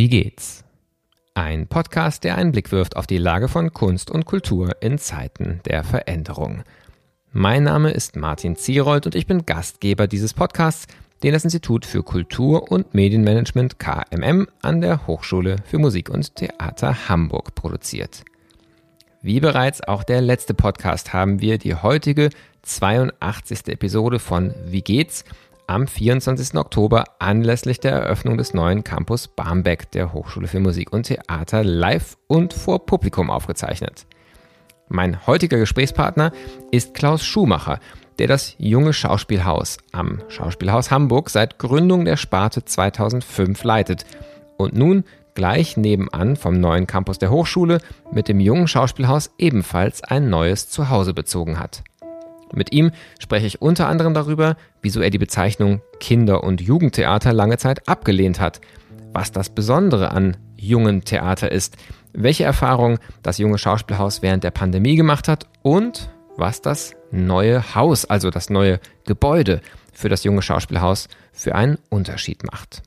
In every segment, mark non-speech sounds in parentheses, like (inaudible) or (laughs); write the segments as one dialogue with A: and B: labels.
A: Wie geht's? Ein Podcast, der einen Blick wirft auf die Lage von Kunst und Kultur in Zeiten der Veränderung. Mein Name ist Martin Zierold und ich bin Gastgeber dieses Podcasts, den das Institut für Kultur und Medienmanagement KMM an der Hochschule für Musik und Theater Hamburg produziert. Wie bereits auch der letzte Podcast haben wir die heutige 82. Episode von Wie geht's am 24. Oktober anlässlich der Eröffnung des neuen Campus Barmbek der Hochschule für Musik und Theater live und vor Publikum aufgezeichnet. Mein heutiger Gesprächspartner ist Klaus Schumacher, der das junge Schauspielhaus am Schauspielhaus Hamburg seit Gründung der Sparte 2005 leitet und nun gleich nebenan vom neuen Campus der Hochschule mit dem jungen Schauspielhaus ebenfalls ein neues Zuhause bezogen hat. Mit ihm spreche ich unter anderem darüber, wieso er die Bezeichnung Kinder- und Jugendtheater lange Zeit abgelehnt hat, was das Besondere an jungen Theater ist, welche Erfahrungen das junge Schauspielhaus während der Pandemie gemacht hat und was das neue Haus, also das neue Gebäude für das junge Schauspielhaus für einen Unterschied macht.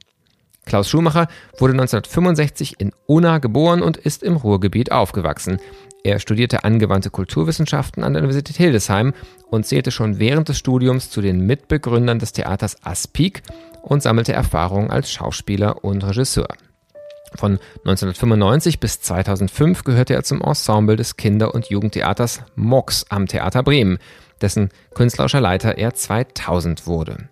A: Klaus Schumacher wurde 1965 in Unna geboren und ist im Ruhrgebiet aufgewachsen. Er studierte angewandte Kulturwissenschaften an der Universität Hildesheim und zählte schon während des Studiums zu den Mitbegründern des Theaters Aspik und sammelte Erfahrungen als Schauspieler und Regisseur. Von 1995 bis 2005 gehörte er zum Ensemble des Kinder- und Jugendtheaters MOX am Theater Bremen, dessen künstlerischer Leiter er 2000 wurde.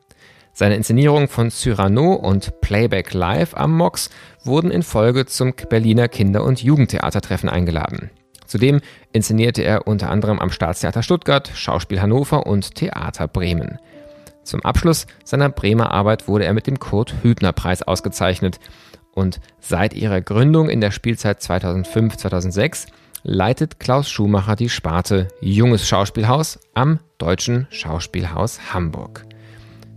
A: Seine Inszenierungen von Cyrano und Playback Live am MOX wurden in Folge zum Berliner Kinder- und Jugendtheatertreffen eingeladen. Zudem inszenierte er unter anderem am Staatstheater Stuttgart, Schauspiel Hannover und Theater Bremen. Zum Abschluss seiner Bremer Arbeit wurde er mit dem Kurt-Hübner-Preis ausgezeichnet und seit ihrer Gründung in der Spielzeit 2005-2006 leitet Klaus Schumacher die Sparte Junges Schauspielhaus am Deutschen Schauspielhaus Hamburg.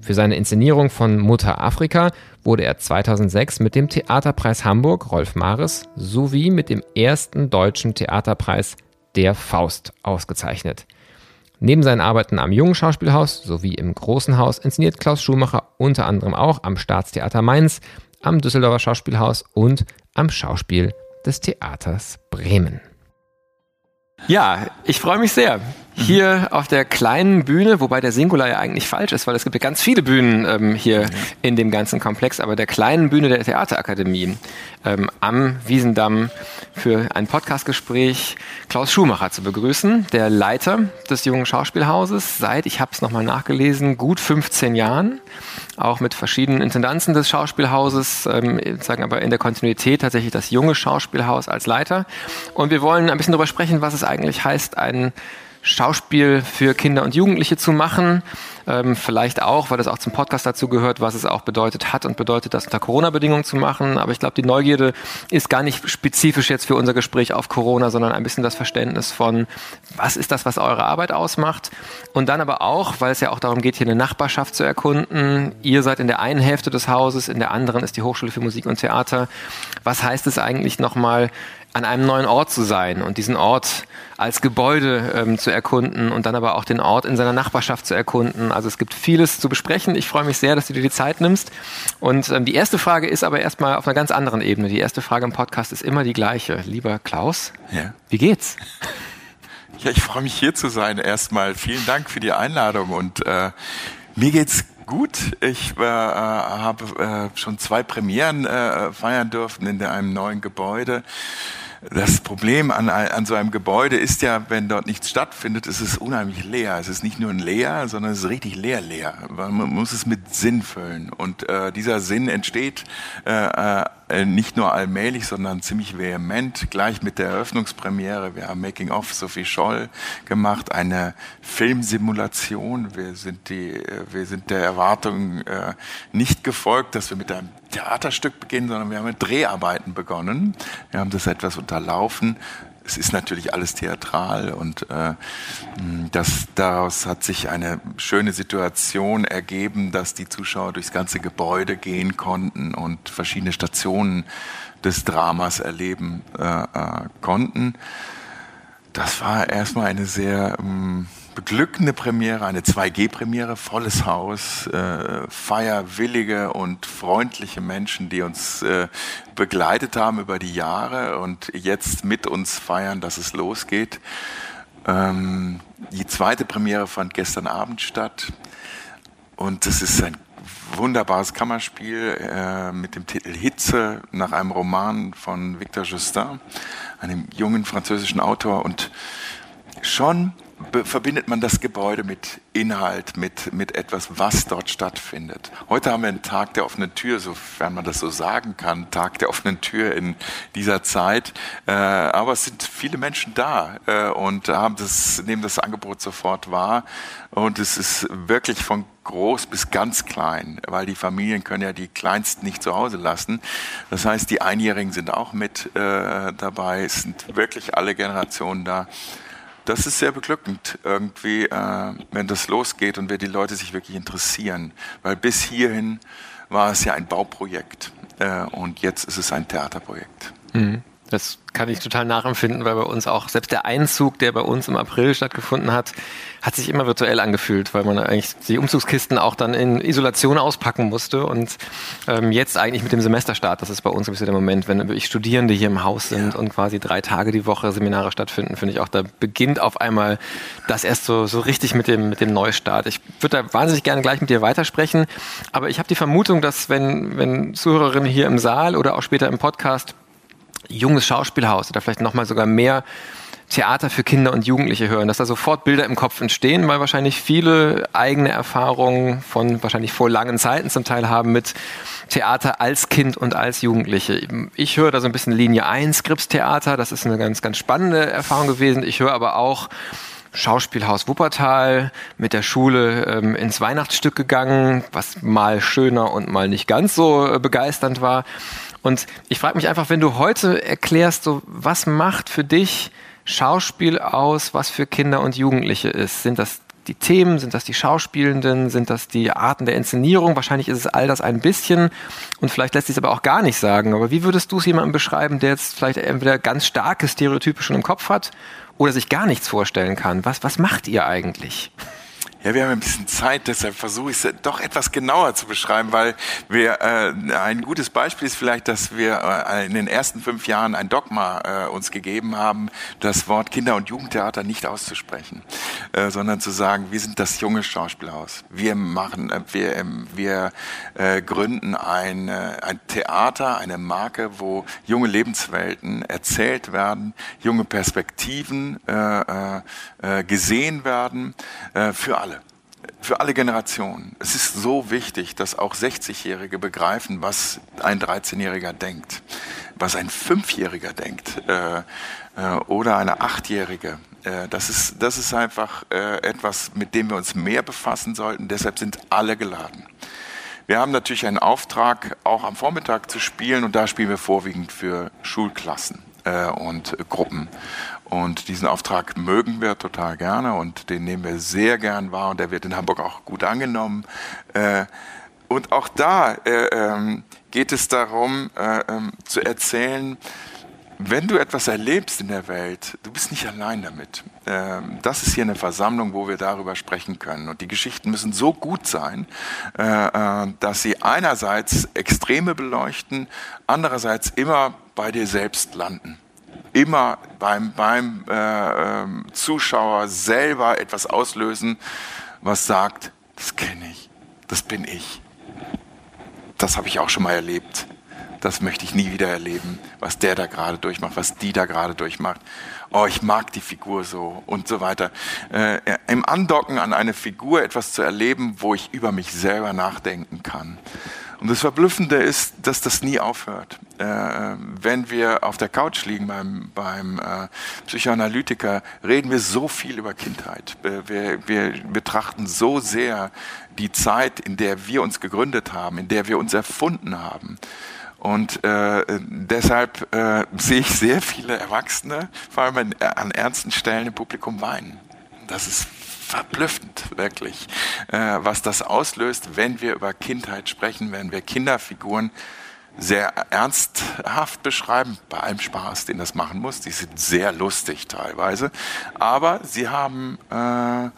A: Für seine Inszenierung von Mutter Afrika wurde er 2006 mit dem Theaterpreis Hamburg Rolf Mares sowie mit dem ersten deutschen Theaterpreis Der Faust ausgezeichnet. Neben seinen Arbeiten am Jungen Schauspielhaus sowie im Großen Haus inszeniert Klaus Schumacher unter anderem auch am Staatstheater Mainz, am Düsseldorfer Schauspielhaus und am Schauspiel des Theaters Bremen. Ja, ich freue mich sehr hier auf der kleinen Bühne, wobei der Singular ja eigentlich falsch ist, weil es gibt ja ganz viele Bühnen ähm, hier ja. in dem ganzen Komplex, aber der kleinen Bühne der Theaterakademie ähm, am Wiesendamm für ein Podcastgespräch Klaus Schumacher zu begrüßen, der Leiter des jungen Schauspielhauses seit, ich habe es nochmal nachgelesen, gut 15 Jahren, auch mit verschiedenen Intendanzen des Schauspielhauses, ähm, sagen aber in der Kontinuität tatsächlich das junge Schauspielhaus als Leiter. Und wir wollen ein bisschen darüber sprechen, was es eigentlich heißt, ein Schauspiel für Kinder und Jugendliche zu machen. Ähm, vielleicht auch, weil das auch zum Podcast dazu gehört, was es auch bedeutet hat und bedeutet, das unter Corona-Bedingungen zu machen. Aber ich glaube, die Neugierde ist gar nicht spezifisch jetzt für unser Gespräch auf Corona, sondern ein bisschen das Verständnis von, was ist das, was eure Arbeit ausmacht. Und dann aber auch, weil es ja auch darum geht, hier eine Nachbarschaft zu erkunden. Ihr seid in der einen Hälfte des Hauses, in der anderen ist die Hochschule für Musik und Theater. Was heißt es eigentlich nochmal, an einem neuen Ort zu sein und diesen Ort als Gebäude ähm, zu erkunden und dann aber auch den Ort in seiner Nachbarschaft zu erkunden. Also es gibt vieles zu besprechen. Ich freue mich sehr, dass du dir die Zeit nimmst. Und ähm, die erste Frage ist aber erstmal auf einer ganz anderen Ebene. Die erste Frage im Podcast ist immer die gleiche. Lieber Klaus, ja. wie geht's? (laughs)
B: Ja, ich freue mich hier zu sein. Erstmal vielen Dank für die Einladung und äh, mir geht's gut. Ich äh, habe äh, schon zwei Premieren äh, feiern dürfen in einem neuen Gebäude. Das Problem an, an so einem Gebäude ist ja, wenn dort nichts stattfindet, ist es unheimlich leer. Es ist nicht nur ein leer, sondern es ist richtig leer leer. Man muss es mit Sinn füllen. Und äh, dieser Sinn entsteht äh, äh nicht nur allmählich, sondern ziemlich vehement, gleich mit der Eröffnungspremiere. Wir haben Making of Sophie Scholl gemacht, eine Filmsimulation. Wir sind, die, äh, wir sind der Erwartung äh, nicht gefolgt, dass wir mit einem Theaterstück beginnen, sondern wir haben mit Dreharbeiten begonnen. Wir haben das etwas unterlaufen es ist natürlich alles theatral und äh, das, daraus hat sich eine schöne Situation ergeben, dass die Zuschauer durchs ganze Gebäude gehen konnten und verschiedene Stationen des Dramas erleben äh, äh, konnten. Das war erstmal eine sehr ähm, beglückende Premiere, eine 2G-Premiere, volles Haus, äh, feierwillige und freundliche Menschen, die uns äh, begleitet haben über die Jahre und jetzt mit uns feiern, dass es losgeht. Ähm, die zweite Premiere fand gestern Abend statt und das ist ein wunderbares Kammerspiel äh, mit dem Titel Hitze nach einem Roman von Victor Justin, einem jungen französischen Autor und schon verbindet man das Gebäude mit Inhalt, mit, mit etwas, was dort stattfindet. Heute haben wir einen Tag der offenen Tür, sofern man das so sagen kann, Tag der offenen Tür in dieser Zeit. Äh, aber es sind viele Menschen da äh, und haben das, nehmen das Angebot sofort wahr. Und es ist wirklich von groß bis ganz klein, weil die Familien können ja die Kleinsten nicht zu Hause lassen. Das heißt, die Einjährigen sind auch mit äh, dabei. Es sind wirklich alle Generationen da das ist sehr beglückend irgendwie, äh, wenn das losgeht und wenn die Leute sich wirklich interessieren. Weil bis hierhin war es ja ein Bauprojekt äh, und jetzt ist es ein Theaterprojekt.
C: Mhm. Das kann ich total nachempfinden, weil bei uns auch selbst der Einzug, der bei uns im April stattgefunden hat, hat sich immer virtuell angefühlt, weil man eigentlich die Umzugskisten auch dann in Isolation auspacken musste. Und ähm, jetzt eigentlich mit dem Semesterstart, das ist bei uns ein bisschen der Moment, wenn wirklich Studierende hier im Haus sind ja. und quasi drei Tage die Woche Seminare stattfinden, finde ich auch, da beginnt auf einmal das erst so, so richtig mit dem, mit dem Neustart. Ich würde da wahnsinnig gerne gleich mit dir weitersprechen, aber ich habe die Vermutung, dass wenn, wenn Zuhörerinnen hier im Saal oder auch später im Podcast junges Schauspielhaus oder vielleicht nochmal sogar mehr Theater für Kinder und Jugendliche hören, dass da sofort Bilder im Kopf entstehen, weil wahrscheinlich viele eigene Erfahrungen von wahrscheinlich vor langen Zeiten zum Teil haben mit Theater als Kind und als Jugendliche. Ich höre da so ein bisschen Linie 1 Skripstheater, das ist eine ganz, ganz spannende Erfahrung gewesen. Ich höre aber auch Schauspielhaus Wuppertal mit der Schule ähm, ins Weihnachtsstück gegangen, was mal schöner und mal nicht ganz so äh, begeisternd war. Und ich frage mich einfach, wenn du heute erklärst, so was macht für dich Schauspiel aus, was für Kinder und Jugendliche ist? Sind das die Themen, sind das die Schauspielenden, sind das die Arten der Inszenierung? Wahrscheinlich ist es all das ein bisschen und vielleicht lässt sich es aber auch gar nicht sagen. Aber wie würdest du es jemandem beschreiben, der jetzt vielleicht entweder ganz starke Stereotype schon im Kopf hat oder sich gar nichts vorstellen kann? Was, was macht ihr eigentlich?
B: Ja, wir haben ein bisschen Zeit, deshalb versuche ich es doch etwas genauer zu beschreiben, weil wir äh, ein gutes Beispiel ist vielleicht, dass wir äh, in den ersten fünf Jahren ein Dogma äh, uns gegeben haben, das Wort Kinder- und Jugendtheater nicht auszusprechen, äh, sondern zu sagen, wir sind das junge Schauspielhaus. Wir machen, äh, wir, äh, wir äh, gründen ein, äh, ein Theater, eine Marke, wo junge Lebenswelten erzählt werden, junge Perspektiven äh, äh, gesehen werden äh, für alle für alle Generationen. Es ist so wichtig, dass auch 60-Jährige begreifen, was ein 13-Jähriger denkt, was ein 5-Jähriger denkt äh, äh, oder eine 8-Jährige. Äh, das, ist, das ist einfach äh, etwas, mit dem wir uns mehr befassen sollten. Deshalb sind alle geladen. Wir haben natürlich einen Auftrag, auch am Vormittag zu spielen und da spielen wir vorwiegend für Schulklassen äh, und Gruppen. Und diesen Auftrag mögen wir total gerne und den nehmen wir sehr gern wahr und der wird in Hamburg auch gut angenommen. Äh, und auch da äh, ähm, geht es darum äh, ähm, zu erzählen, wenn du etwas erlebst in der Welt, du bist nicht allein damit. Ähm, das ist hier eine Versammlung, wo wir darüber sprechen können. Und die Geschichten müssen so gut sein, dass sie einerseits Extreme beleuchten, andererseits immer bei dir selbst landen immer beim, beim äh, ähm, Zuschauer selber etwas auslösen, was sagt, das kenne ich, das bin ich. Das habe ich auch schon mal erlebt. Das möchte ich nie wieder erleben, was der da gerade durchmacht, was die da gerade durchmacht. Oh, ich mag die Figur so und so weiter. Äh, Im Andocken an eine Figur etwas zu erleben, wo ich über mich selber nachdenken kann. Und das Verblüffende ist, dass das nie aufhört. Äh, wenn wir auf der Couch liegen beim, beim äh, Psychoanalytiker, reden wir so viel über Kindheit. Wir, wir betrachten so sehr die Zeit, in der wir uns gegründet haben, in der wir uns erfunden haben. Und äh, deshalb äh, sehe ich sehr viele Erwachsene, vor allem an ernsten Stellen im Publikum weinen. Das ist verblüffend, wirklich, äh, was das auslöst, wenn wir über Kindheit sprechen, wenn wir Kinderfiguren sehr ernsthaft beschreiben, bei allem Spaß, den das machen muss. Die sind sehr lustig teilweise, aber sie haben äh,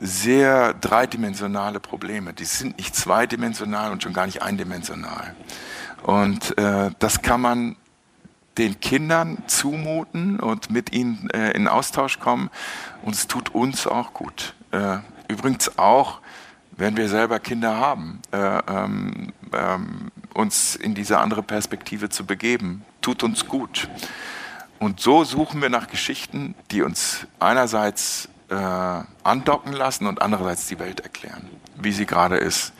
B: sehr dreidimensionale Probleme. Die sind nicht zweidimensional und schon gar nicht eindimensional. Und äh, das kann man den Kindern zumuten und mit ihnen äh, in Austausch kommen. Und es tut uns auch gut. Äh, übrigens auch, wenn wir selber Kinder haben, äh, ähm, ähm, uns in diese andere Perspektive zu begeben, tut uns gut. Und so suchen wir nach Geschichten, die uns einerseits äh, andocken lassen und andererseits die Welt erklären, wie sie gerade ist.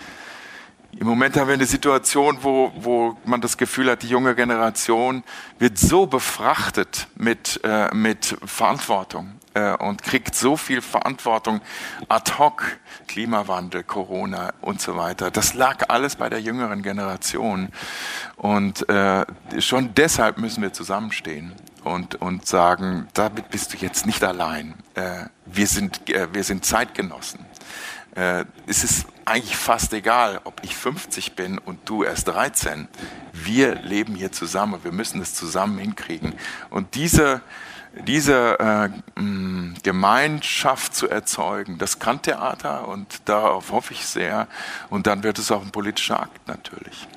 B: Im Moment haben wir eine Situation, wo, wo man das Gefühl hat, die junge Generation wird so befrachtet mit, äh, mit Verantwortung äh, und kriegt so viel Verantwortung ad hoc, Klimawandel, Corona und so weiter. Das lag alles bei der jüngeren Generation. Und äh, schon deshalb müssen wir zusammenstehen und, und sagen, damit bist du jetzt nicht allein. Äh, wir, sind, äh, wir sind Zeitgenossen. Äh, es ist eigentlich fast egal, ob ich 50 bin und du erst 13. Wir leben hier zusammen wir müssen es zusammen hinkriegen. Und diese, diese äh, mh, Gemeinschaft zu erzeugen, das kann Theater und darauf hoffe ich sehr. Und dann wird es auch ein politischer Akt natürlich.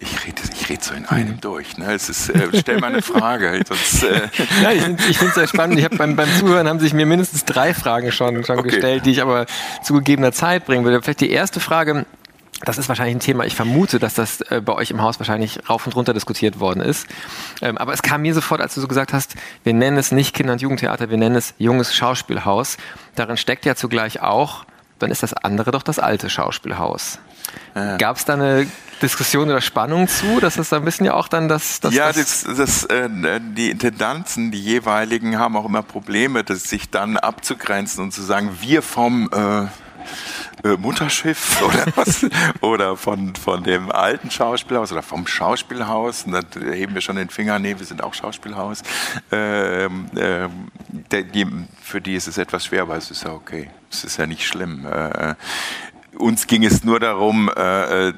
B: Ich rede, ich rede so in einem mhm. durch. Ne? Es ist, äh, stell mal eine Frage. Sonst, äh (laughs)
C: ja, ich finde es sehr spannend. Ich hab beim, beim Zuhören haben sich mir mindestens drei Fragen schon, schon okay. gestellt, die ich aber zu gegebener Zeit bringen würde. Vielleicht die erste Frage. Das ist wahrscheinlich ein Thema. Ich vermute, dass das äh, bei euch im Haus wahrscheinlich rauf und runter diskutiert worden ist. Ähm, aber es kam mir sofort, als du so gesagt hast, wir nennen es nicht Kinder- und Jugendtheater, wir nennen es junges Schauspielhaus. Darin steckt ja zugleich auch, dann ist das andere doch das alte Schauspielhaus. Ja. Gab es da eine Diskussion oder Spannung zu? Das ist ein bisschen ja auch dann das. das
B: ja, das, das, äh, die Intendanten, die jeweiligen, haben auch immer Probleme, das sich dann abzugrenzen und zu sagen, wir vom äh, äh, Mutterschiff (laughs) oder was oder von von dem alten Schauspielhaus oder vom Schauspielhaus und dann heben wir schon den Finger nee wir sind auch Schauspielhaus ähm, ähm, der, die, für die ist es etwas schwer aber es ist ja okay es ist ja nicht schlimm äh, uns ging es nur darum, äh, äh,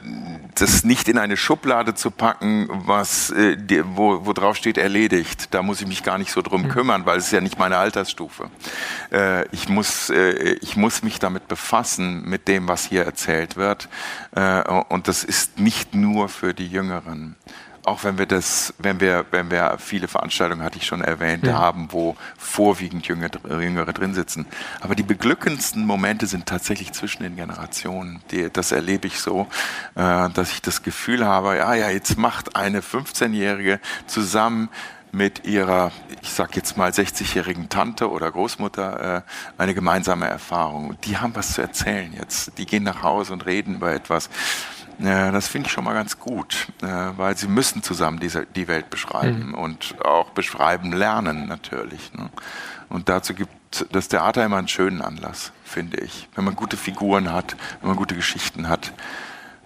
B: das nicht in eine Schublade zu packen, was, äh, wo, wo drauf steht erledigt. Da muss ich mich gar nicht so drum mhm. kümmern, weil es ist ja nicht meine Altersstufe. ich, muss, ich muss mich damit befassen, mit dem, was hier erzählt wird. und das ist nicht nur für die Jüngeren auch wenn wir das, wenn wir, wenn wir viele Veranstaltungen, hatte ich schon erwähnt, ja. haben, wo vorwiegend Jüngere, Jüngere drin sitzen. Aber die beglückendsten Momente sind tatsächlich zwischen den Generationen. Die, das erlebe ich so, äh, dass ich das Gefühl habe, ja, ja, jetzt macht eine 15-Jährige zusammen mit ihrer, ich sag jetzt mal 60-jährigen Tante oder Großmutter äh, eine gemeinsame Erfahrung. Die haben was zu erzählen jetzt. Die gehen nach Hause und reden über etwas. Ja, das finde ich schon mal ganz gut, äh, weil sie müssen zusammen diese, die Welt beschreiben mhm. und auch beschreiben lernen natürlich. Ne? Und dazu gibt das Theater immer einen schönen Anlass, finde ich. Wenn man gute Figuren hat, wenn man gute Geschichten hat,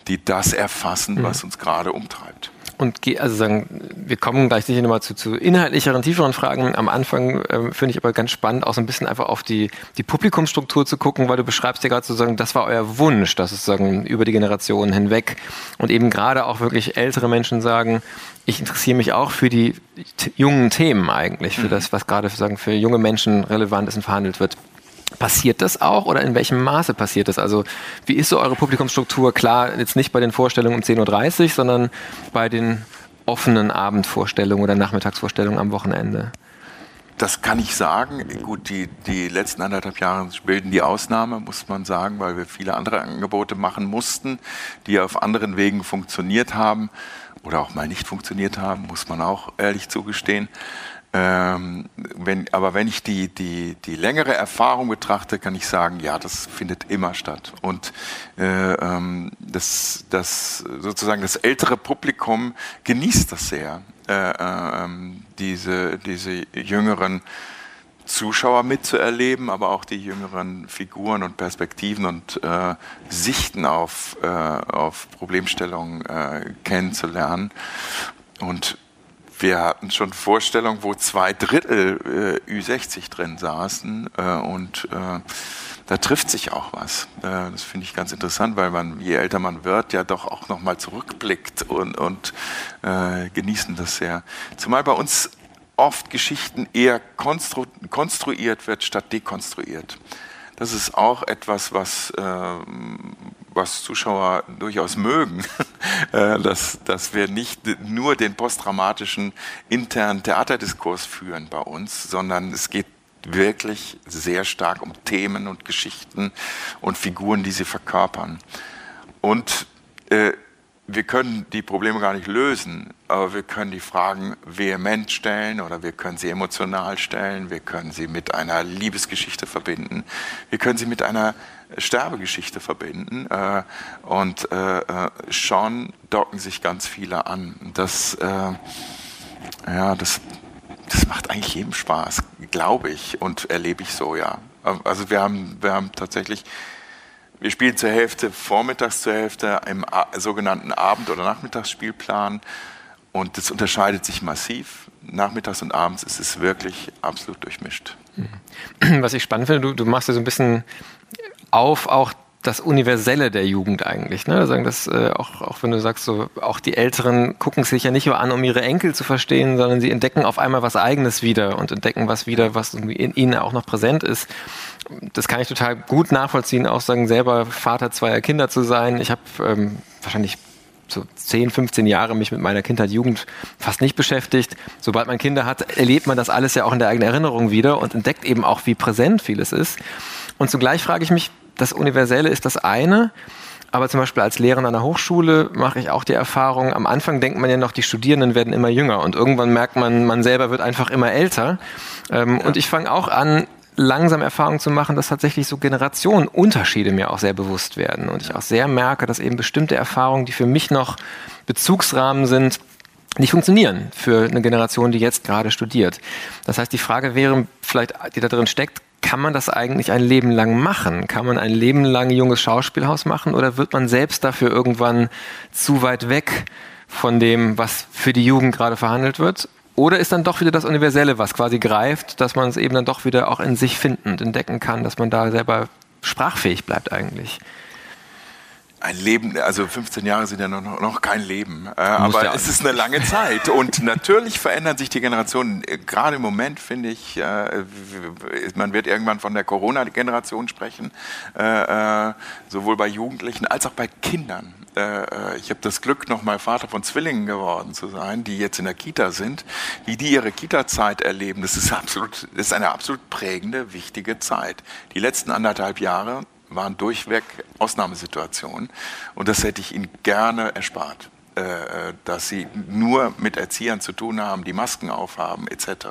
B: die das erfassen, mhm. was uns gerade umtreibt
C: und also sagen, wir kommen gleich sicher nochmal zu, zu inhaltlicheren, tieferen Fragen. Am Anfang ähm, finde ich aber ganz spannend, auch so ein bisschen einfach auf die, die Publikumsstruktur zu gucken, weil du beschreibst ja gerade sozusagen, das war euer Wunsch, dass es sozusagen über die Generationen hinweg und eben gerade auch wirklich ältere Menschen sagen, ich interessiere mich auch für die jungen Themen eigentlich, für mhm. das, was gerade sagen, für junge Menschen relevant ist und verhandelt wird. Passiert das auch oder in welchem Maße passiert das? Also wie ist so eure Publikumsstruktur? Klar, jetzt nicht bei den Vorstellungen um 10.30 Uhr, sondern bei den offenen Abendvorstellungen oder Nachmittagsvorstellungen am Wochenende.
B: Das kann ich sagen. Gut, die, die letzten anderthalb Jahre bilden die Ausnahme, muss man sagen, weil wir viele andere Angebote machen mussten, die auf anderen Wegen funktioniert haben oder auch mal nicht funktioniert haben, muss man auch ehrlich zugestehen. Ähm, wenn, aber wenn ich die, die, die längere Erfahrung betrachte, kann ich sagen, ja, das findet immer statt. Und äh, ähm, das, das sozusagen das ältere Publikum genießt das sehr, äh, äh, diese, diese jüngeren Zuschauer mitzuerleben, aber auch die jüngeren Figuren und Perspektiven und äh, Sichten auf, äh, auf Problemstellungen äh, kennenzulernen. Und wir hatten schon Vorstellungen, wo zwei Drittel äh, Ü60 drin saßen äh, und äh, da trifft sich auch was. Äh, das finde ich ganz interessant, weil man, je älter man wird, ja doch auch nochmal zurückblickt und, und äh, genießen das sehr. Zumal bei uns oft Geschichten eher konstru konstruiert wird statt dekonstruiert. Das ist auch etwas, was, äh, was Zuschauer durchaus mögen, (laughs) äh, dass, dass wir nicht nur den postdramatischen internen Theaterdiskurs führen bei uns, sondern es geht wirklich sehr stark um Themen und Geschichten und Figuren, die sie verkörpern. Und äh, wir können die Probleme gar nicht lösen, aber wir können die Fragen vehement stellen oder wir können sie emotional stellen, wir können sie mit einer Liebesgeschichte verbinden, wir können sie mit einer Sterbegeschichte verbinden äh, und äh, äh schon docken sich ganz viele an. Das, äh, ja, das, das macht eigentlich jedem Spaß, glaube ich und erlebe ich so, ja. Also wir haben, wir haben tatsächlich wir spielen zur Hälfte vormittags, zur Hälfte im sogenannten Abend- oder Nachmittagsspielplan. Und das unterscheidet sich massiv. Nachmittags und abends ist es wirklich absolut durchmischt. (clears throat)
C: Was ich spannend finde, du, du machst ja so ein bisschen auf auch das Universelle der Jugend eigentlich. Ne? Sagen das, äh, auch, auch wenn du sagst, so, auch die Älteren gucken sich ja nicht nur an, um ihre Enkel zu verstehen, sondern sie entdecken auf einmal was Eigenes wieder und entdecken was wieder, was in ihnen auch noch präsent ist. Das kann ich total gut nachvollziehen, auch sagen, selber Vater zweier Kinder zu sein. Ich habe ähm, wahrscheinlich so 10, 15 Jahre mich mit meiner Kindheit, Jugend fast nicht beschäftigt. Sobald man Kinder hat, erlebt man das alles ja auch in der eigenen Erinnerung wieder und entdeckt eben auch, wie präsent vieles ist. Und zugleich frage ich mich, das Universelle ist das eine. Aber zum Beispiel als Lehrer an einer Hochschule mache ich auch die Erfahrung, am Anfang denkt man ja noch, die Studierenden werden immer jünger und irgendwann merkt man, man selber wird einfach immer älter. Ähm, ja. Und ich fange auch an, langsam Erfahrung zu machen, dass tatsächlich so Generationenunterschiede mir auch sehr bewusst werden. Und ich auch sehr merke, dass eben bestimmte Erfahrungen, die für mich noch Bezugsrahmen sind, nicht funktionieren für eine Generation, die jetzt gerade studiert. Das heißt, die Frage wäre vielleicht, die da drin steckt, kann man das eigentlich ein Leben lang machen? Kann man ein Leben lang junges Schauspielhaus machen oder wird man selbst dafür irgendwann zu weit weg von dem, was für die Jugend gerade verhandelt wird? Oder ist dann doch wieder das Universelle, was quasi greift, dass man es eben dann doch wieder auch in sich finden und entdecken kann, dass man da selber sprachfähig bleibt eigentlich?
B: Ein Leben, also 15 Jahre sind ja noch, noch kein Leben, äh, aber ja es ist eine lange (laughs) Zeit und natürlich verändern sich die Generationen. Gerade im Moment finde ich, äh, man wird irgendwann von der Corona-Generation sprechen, äh, äh sowohl bei Jugendlichen als auch bei Kindern. Äh, äh, ich habe das Glück, noch mal Vater von Zwillingen geworden zu sein, die jetzt in der Kita sind, wie die ihre Kita-Zeit erleben. Das ist absolut, das ist eine absolut prägende, wichtige Zeit. Die letzten anderthalb Jahre waren durchweg Ausnahmesituationen und das hätte ich ihnen gerne erspart äh, dass sie nur mit Erziehern zu tun haben, die Masken aufhaben etc.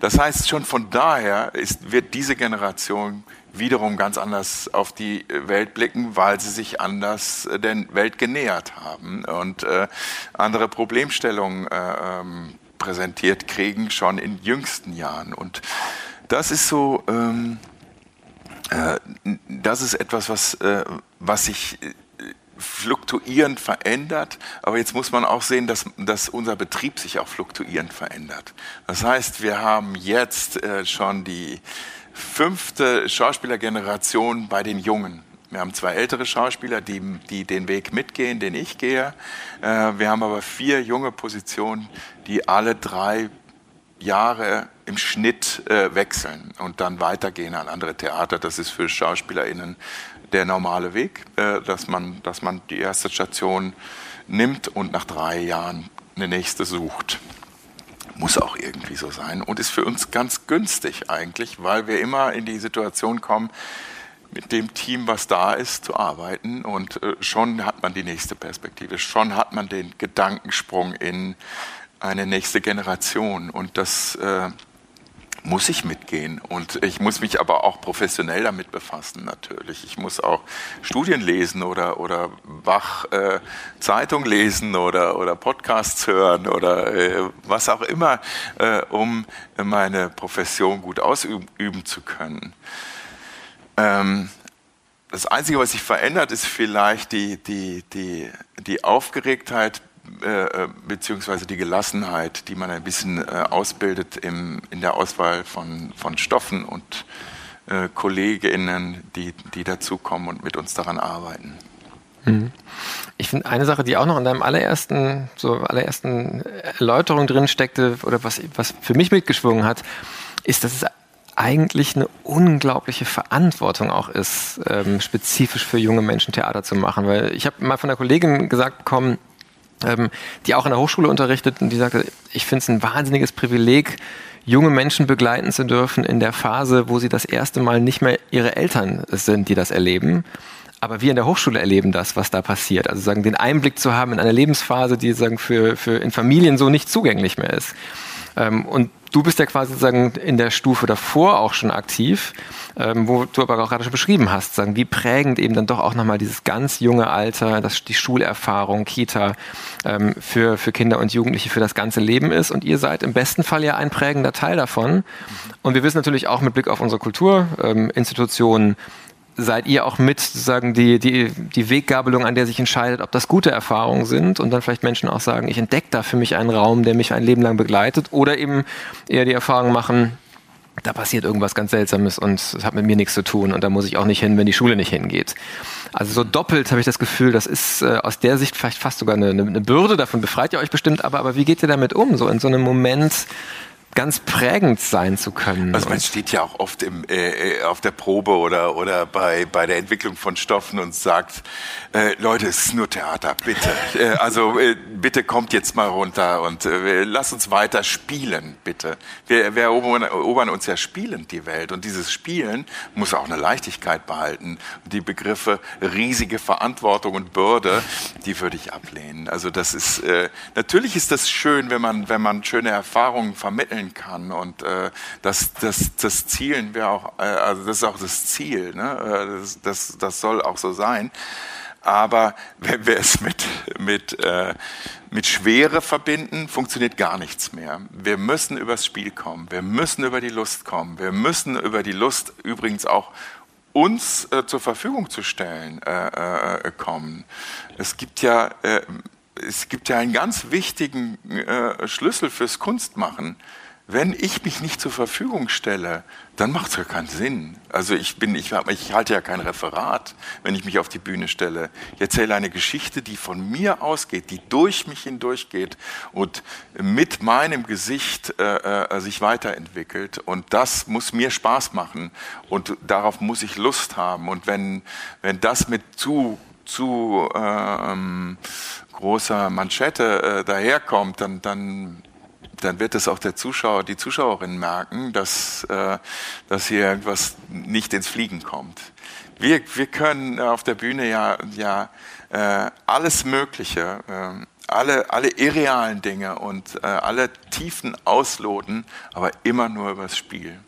B: Das heißt, schon von daher ist, wird diese Generation wiederum ganz anders auf die Welt blicken, weil sie sich anders äh, der Welt genähert haben und äh, andere Problemstellungen äh, ähm, präsentiert kriegen, schon in jüngsten Jahren. Und das ist so... Ähm, äh, das ist etwas, was, äh, was sich äh, fluktuierend verändert, aber jetzt muss man auch sehen, dass, dass unser Betrieb sich auch fluktuierend verändert. Das heißt, wir haben jetzt schon die fünfte Schauspielergeneration bei den Jungen. Wir haben zwei ältere Schauspieler, die, die den Weg mitgehen, den ich gehe. Wir haben aber vier junge Positionen, die alle drei Jahre im Schnitt äh, wechseln und dann weitergehen an andere Theater. Das ist für SchauspielerInnen der normale Weg, äh, dass, man, dass man die erste Station nimmt und nach drei Jahren eine nächste sucht. Muss auch irgendwie so sein und ist für uns ganz günstig eigentlich, weil wir immer in die Situation kommen, mit dem Team, was da ist, zu arbeiten. Und äh, schon hat man die nächste Perspektive, schon hat man den Gedankensprung in eine nächste Generation. Und das äh, muss ich mitgehen. Und ich muss mich aber auch professionell damit befassen, natürlich. Ich muss auch Studien lesen oder, oder Bach äh, Zeitung lesen oder, oder Podcasts hören oder äh, was auch immer, äh, um meine Profession gut ausüben zu können. Ähm, das Einzige, was sich verändert, ist vielleicht die, die, die, die Aufgeregtheit beziehungsweise die Gelassenheit, die man ein bisschen äh, ausbildet im, in der Auswahl von, von Stoffen und äh, KollegInnen, die, die dazukommen und mit uns daran arbeiten.
C: Mhm. Ich finde eine Sache, die auch noch in deinem allerersten, so allerersten Erläuterung drin steckte oder was, was für mich mitgeschwungen hat, ist, dass es eigentlich eine unglaubliche Verantwortung auch ist, ähm, spezifisch für junge Menschen Theater zu machen. Weil ich habe mal von einer Kollegin gesagt bekommen, ähm, die auch in der Hochschule unterrichtet und die sagte, ich finde es ein wahnsinniges Privileg, junge Menschen begleiten zu dürfen in der Phase, wo sie das erste Mal nicht mehr ihre Eltern sind, die das erleben. Aber wir in der Hochschule erleben das, was da passiert. Also sagen, den Einblick zu haben in eine Lebensphase, die sagen für, für in Familien so nicht zugänglich mehr ist. Ähm, und du bist ja quasi sagen in der Stufe davor auch schon aktiv, ähm, wo du aber auch gerade schon beschrieben hast, sagen, wie prägend eben dann doch auch nochmal dieses ganz junge Alter, das, die Schulerfahrung, Kita ähm, für, für Kinder und Jugendliche für das ganze Leben ist. Und ihr seid im besten Fall ja ein prägender Teil davon. Und wir wissen natürlich auch mit Blick auf unsere Kulturinstitutionen, ähm, seid ihr auch mit sozusagen die, die, die Weggabelung, an der sich entscheidet, ob das gute Erfahrungen sind und dann vielleicht Menschen auch sagen, ich entdecke da für mich einen Raum, der mich ein Leben lang begleitet oder eben eher die Erfahrung machen, da passiert irgendwas ganz Seltsames und es hat mit mir nichts zu tun und da muss ich auch nicht hin, wenn die Schule nicht hingeht. Also so doppelt habe ich das Gefühl, das ist äh, aus der Sicht vielleicht fast sogar eine, eine Bürde, davon befreit ihr euch bestimmt, aber, aber wie geht ihr damit um, so in so einem Moment, ganz prägend sein zu können.
B: Also man steht ja auch oft im, äh, äh, auf der Probe oder, oder bei, bei der Entwicklung von Stoffen und sagt, äh, Leute, es ist nur Theater, bitte. (laughs) äh, also äh, bitte kommt jetzt mal runter und äh, lasst uns weiter spielen, bitte. Wir, wir erobern, erobern uns ja spielend die Welt und dieses Spielen muss auch eine Leichtigkeit behalten. Die Begriffe riesige Verantwortung und Bürde, die würde ich ablehnen. Also das ist, äh, natürlich ist das schön, wenn man, wenn man schöne Erfahrungen vermitteln entwickeln kann. Und äh, das, das, das zielen wir auch, äh, also das ist auch das Ziel, ne? Äh, das, das, das soll auch so sein. Aber wenn wir es mit, mit, äh, mit Schwere verbinden, funktioniert gar nichts mehr. Wir müssen übers Spiel kommen, wir müssen über die Lust kommen, wir müssen über die Lust übrigens auch uns äh, zur Verfügung zu stellen äh, äh, kommen. Es gibt ja, äh, es gibt ja einen ganz wichtigen Schlüssel fürs Kunstmachen wenn ich mich nicht zur Verfügung stelle, dann macht es ja keinen Sinn. Also ich bin, ich, ich, halte ja kein Referat, wenn ich mich auf die Bühne stelle. Ich erzähle eine Geschichte, die von mir ausgeht, die durch mich hindurchgeht und mit meinem Gesicht äh, äh, sich weiterentwickelt. Und das muss mir Spaß machen und darauf muss ich Lust haben. Und wenn, wenn das mit zu zu ähm, großer Manschette äh, daherkommt, dann, dann dann wird es auch der Zuschauer, die Zuschauerin merken, dass, äh, dass hier irgendwas nicht ins Fliegen kommt. Wir, wir können auf der Bühne ja, ja äh, alles Mögliche, äh, alle, alle irrealen Dinge und äh, alle Tiefen ausloten, aber immer nur über das Spiel.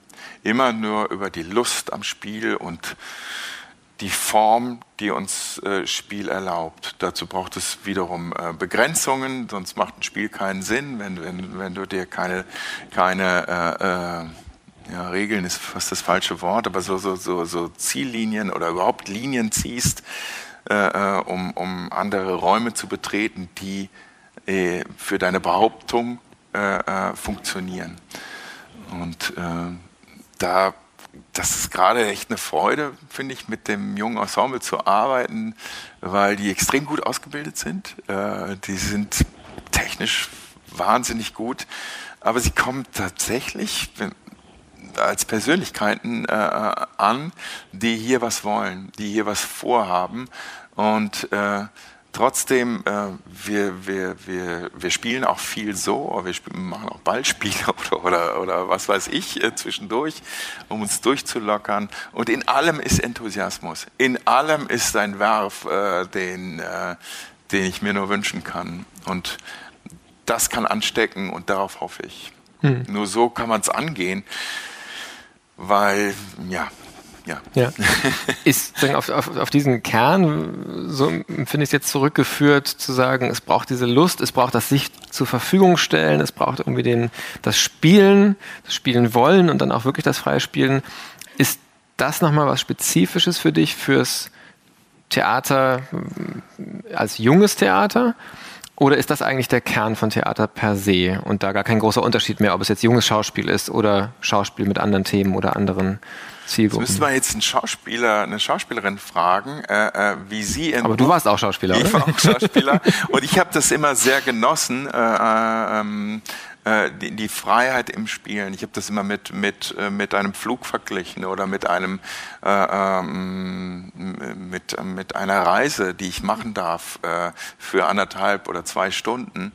B: Immer nur über die Lust am Spiel und die Form, die uns äh, Spiel erlaubt. Dazu braucht es wiederum äh, Begrenzungen, sonst macht ein Spiel keinen Sinn, wenn, wenn, wenn du dir keine, keine äh, äh, ja, Regeln ist fast das falsche Wort, aber so, so, so, so Ziellinien oder überhaupt Linien ziehst, äh, äh, um, um andere Räume zu betreten, die für deine Behauptung funktionieren. Und da das ist gerade echt eine Freude, finde ich, mit dem jungen Ensemble zu arbeiten, weil die extrem gut ausgebildet sind. Äh, die sind technisch wahnsinnig gut, aber sie kommen tatsächlich als Persönlichkeiten äh, an, die hier was wollen, die hier was vorhaben und äh, Trotzdem, äh, wir, wir, wir, wir spielen auch viel so, wir spielen, machen auch Ballspiele (laughs) oder, oder, oder was weiß ich äh, zwischendurch, um uns durchzulockern. Und in allem ist Enthusiasmus. In allem ist ein Werf, äh, den, äh, den ich mir nur wünschen kann. Und das kann anstecken und darauf hoffe ich. Hm. Nur so kann man es angehen, weil, ja, ja.
C: ja. Ist auf, auf, auf diesen Kern, so finde ich es jetzt zurückgeführt, zu sagen, es braucht diese Lust, es braucht das sich zur Verfügung stellen, es braucht irgendwie den, das Spielen, das Spielen wollen und dann auch wirklich das freie Spielen. Ist das nochmal was Spezifisches für dich, fürs Theater als junges Theater? Oder ist das eigentlich der Kern von Theater per se und da gar kein großer Unterschied mehr, ob es jetzt junges Schauspiel ist oder Schauspiel mit anderen Themen oder anderen Zielgruppen?
B: Das müsste man jetzt einen Schauspieler, eine Schauspielerin fragen, äh, äh wie sie.
C: Aber du warst auch Schauspieler,
B: ich oder? War auch (laughs) Schauspieler und ich habe das immer sehr genossen. Äh, äh ähm, äh, die, die, Freiheit im Spielen. Ich habe das immer mit, mit, mit einem Flug verglichen oder mit, einem, äh, ähm, mit, mit einer Reise, die ich machen darf äh, für anderthalb oder zwei Stunden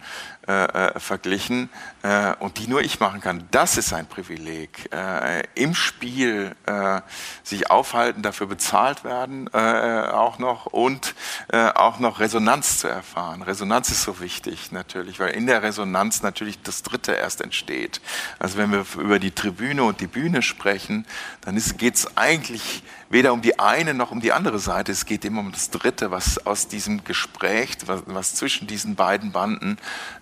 B: äh, äh, verglichen äh, und die nur ich machen kann. Das ist ein Privileg. Äh, Im Spiel äh, sich aufhalten, dafür bezahlt werden äh, auch noch und auch noch Resonanz zu erfahren. Resonanz ist so wichtig natürlich, weil in der Resonanz natürlich das Dritte erst entsteht. Also wenn wir über die Tribüne und die Bühne sprechen, dann geht es eigentlich weder um die eine noch um die andere Seite. Es geht immer um das Dritte, was aus diesem Gespräch, was, was zwischen diesen beiden Banden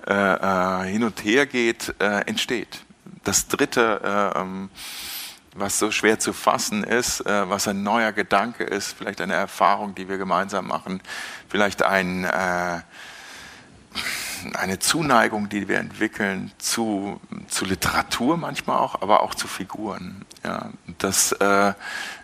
B: äh, äh, hin und her geht, äh, entsteht. Das Dritte, äh, ähm, was so schwer zu fassen ist, äh, was ein neuer Gedanke ist, vielleicht eine Erfahrung, die wir gemeinsam machen, vielleicht ein äh, eine Zuneigung, die wir entwickeln zu, zu Literatur manchmal auch, aber auch zu Figuren. Ja, das, äh,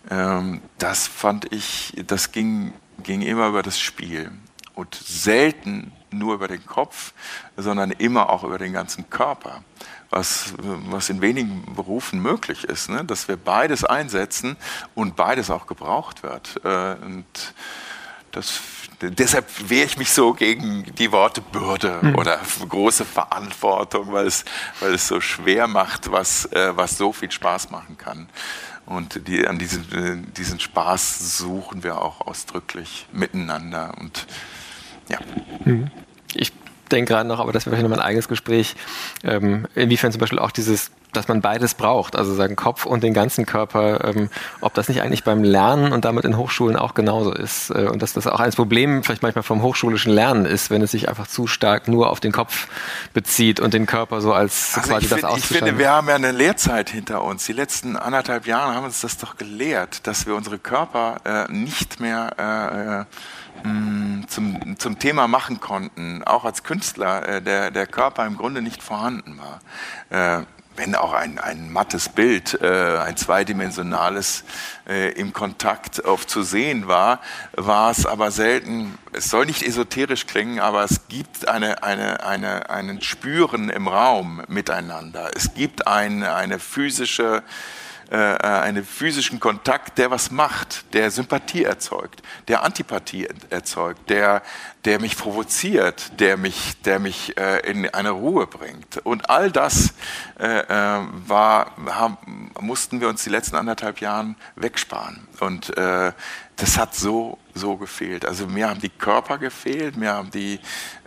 B: äh, das fand ich, das ging, ging immer über das Spiel und selten nur über den Kopf, sondern immer auch über den ganzen Körper. Was, was in wenigen Berufen möglich ist, ne? dass wir beides einsetzen und beides auch gebraucht wird. Äh, und das deshalb wehre ich mich so gegen die Worte Bürde hm. oder große Verantwortung, weil es, weil es so schwer macht, was, äh, was so viel Spaß machen kann. Und die, an diesen, diesen Spaß suchen wir auch ausdrücklich miteinander. Und ja.
C: Hm. Ich denke gerade noch, aber das wäre vielleicht nochmal ein eigenes Gespräch, ähm, inwiefern zum Beispiel auch dieses dass man beides braucht, also seinen Kopf und den ganzen Körper, ähm, ob das nicht eigentlich beim Lernen und damit in Hochschulen auch genauso ist äh, und dass das auch ein Problem vielleicht manchmal vom hochschulischen Lernen ist, wenn es sich einfach zu stark nur auf den Kopf bezieht und den Körper so als
B: also quasi das find, Ich finde, wir haben ja eine Lehrzeit hinter uns. Die letzten anderthalb Jahre haben uns das doch gelehrt, dass wir unsere Körper äh, nicht mehr äh, mm, zum, zum Thema machen konnten, auch als Künstler, äh, der, der Körper im Grunde nicht vorhanden war. Äh, wenn auch ein, ein mattes Bild, äh, ein zweidimensionales äh, im Kontakt oft zu sehen war, war es aber selten, es soll nicht esoterisch klingen, aber es gibt eine, eine, eine, einen Spüren im Raum miteinander. Es gibt ein, eine physische äh, einen physischen Kontakt, der was macht, der Sympathie erzeugt, der Antipathie erzeugt, der, der mich provoziert, der mich, der mich äh, in eine Ruhe bringt. Und all das äh, äh war, haben, mussten wir uns die letzten anderthalb Jahren wegsparen. Und äh, das hat so, so gefehlt. Also mir haben die Körper gefehlt, mir haben die,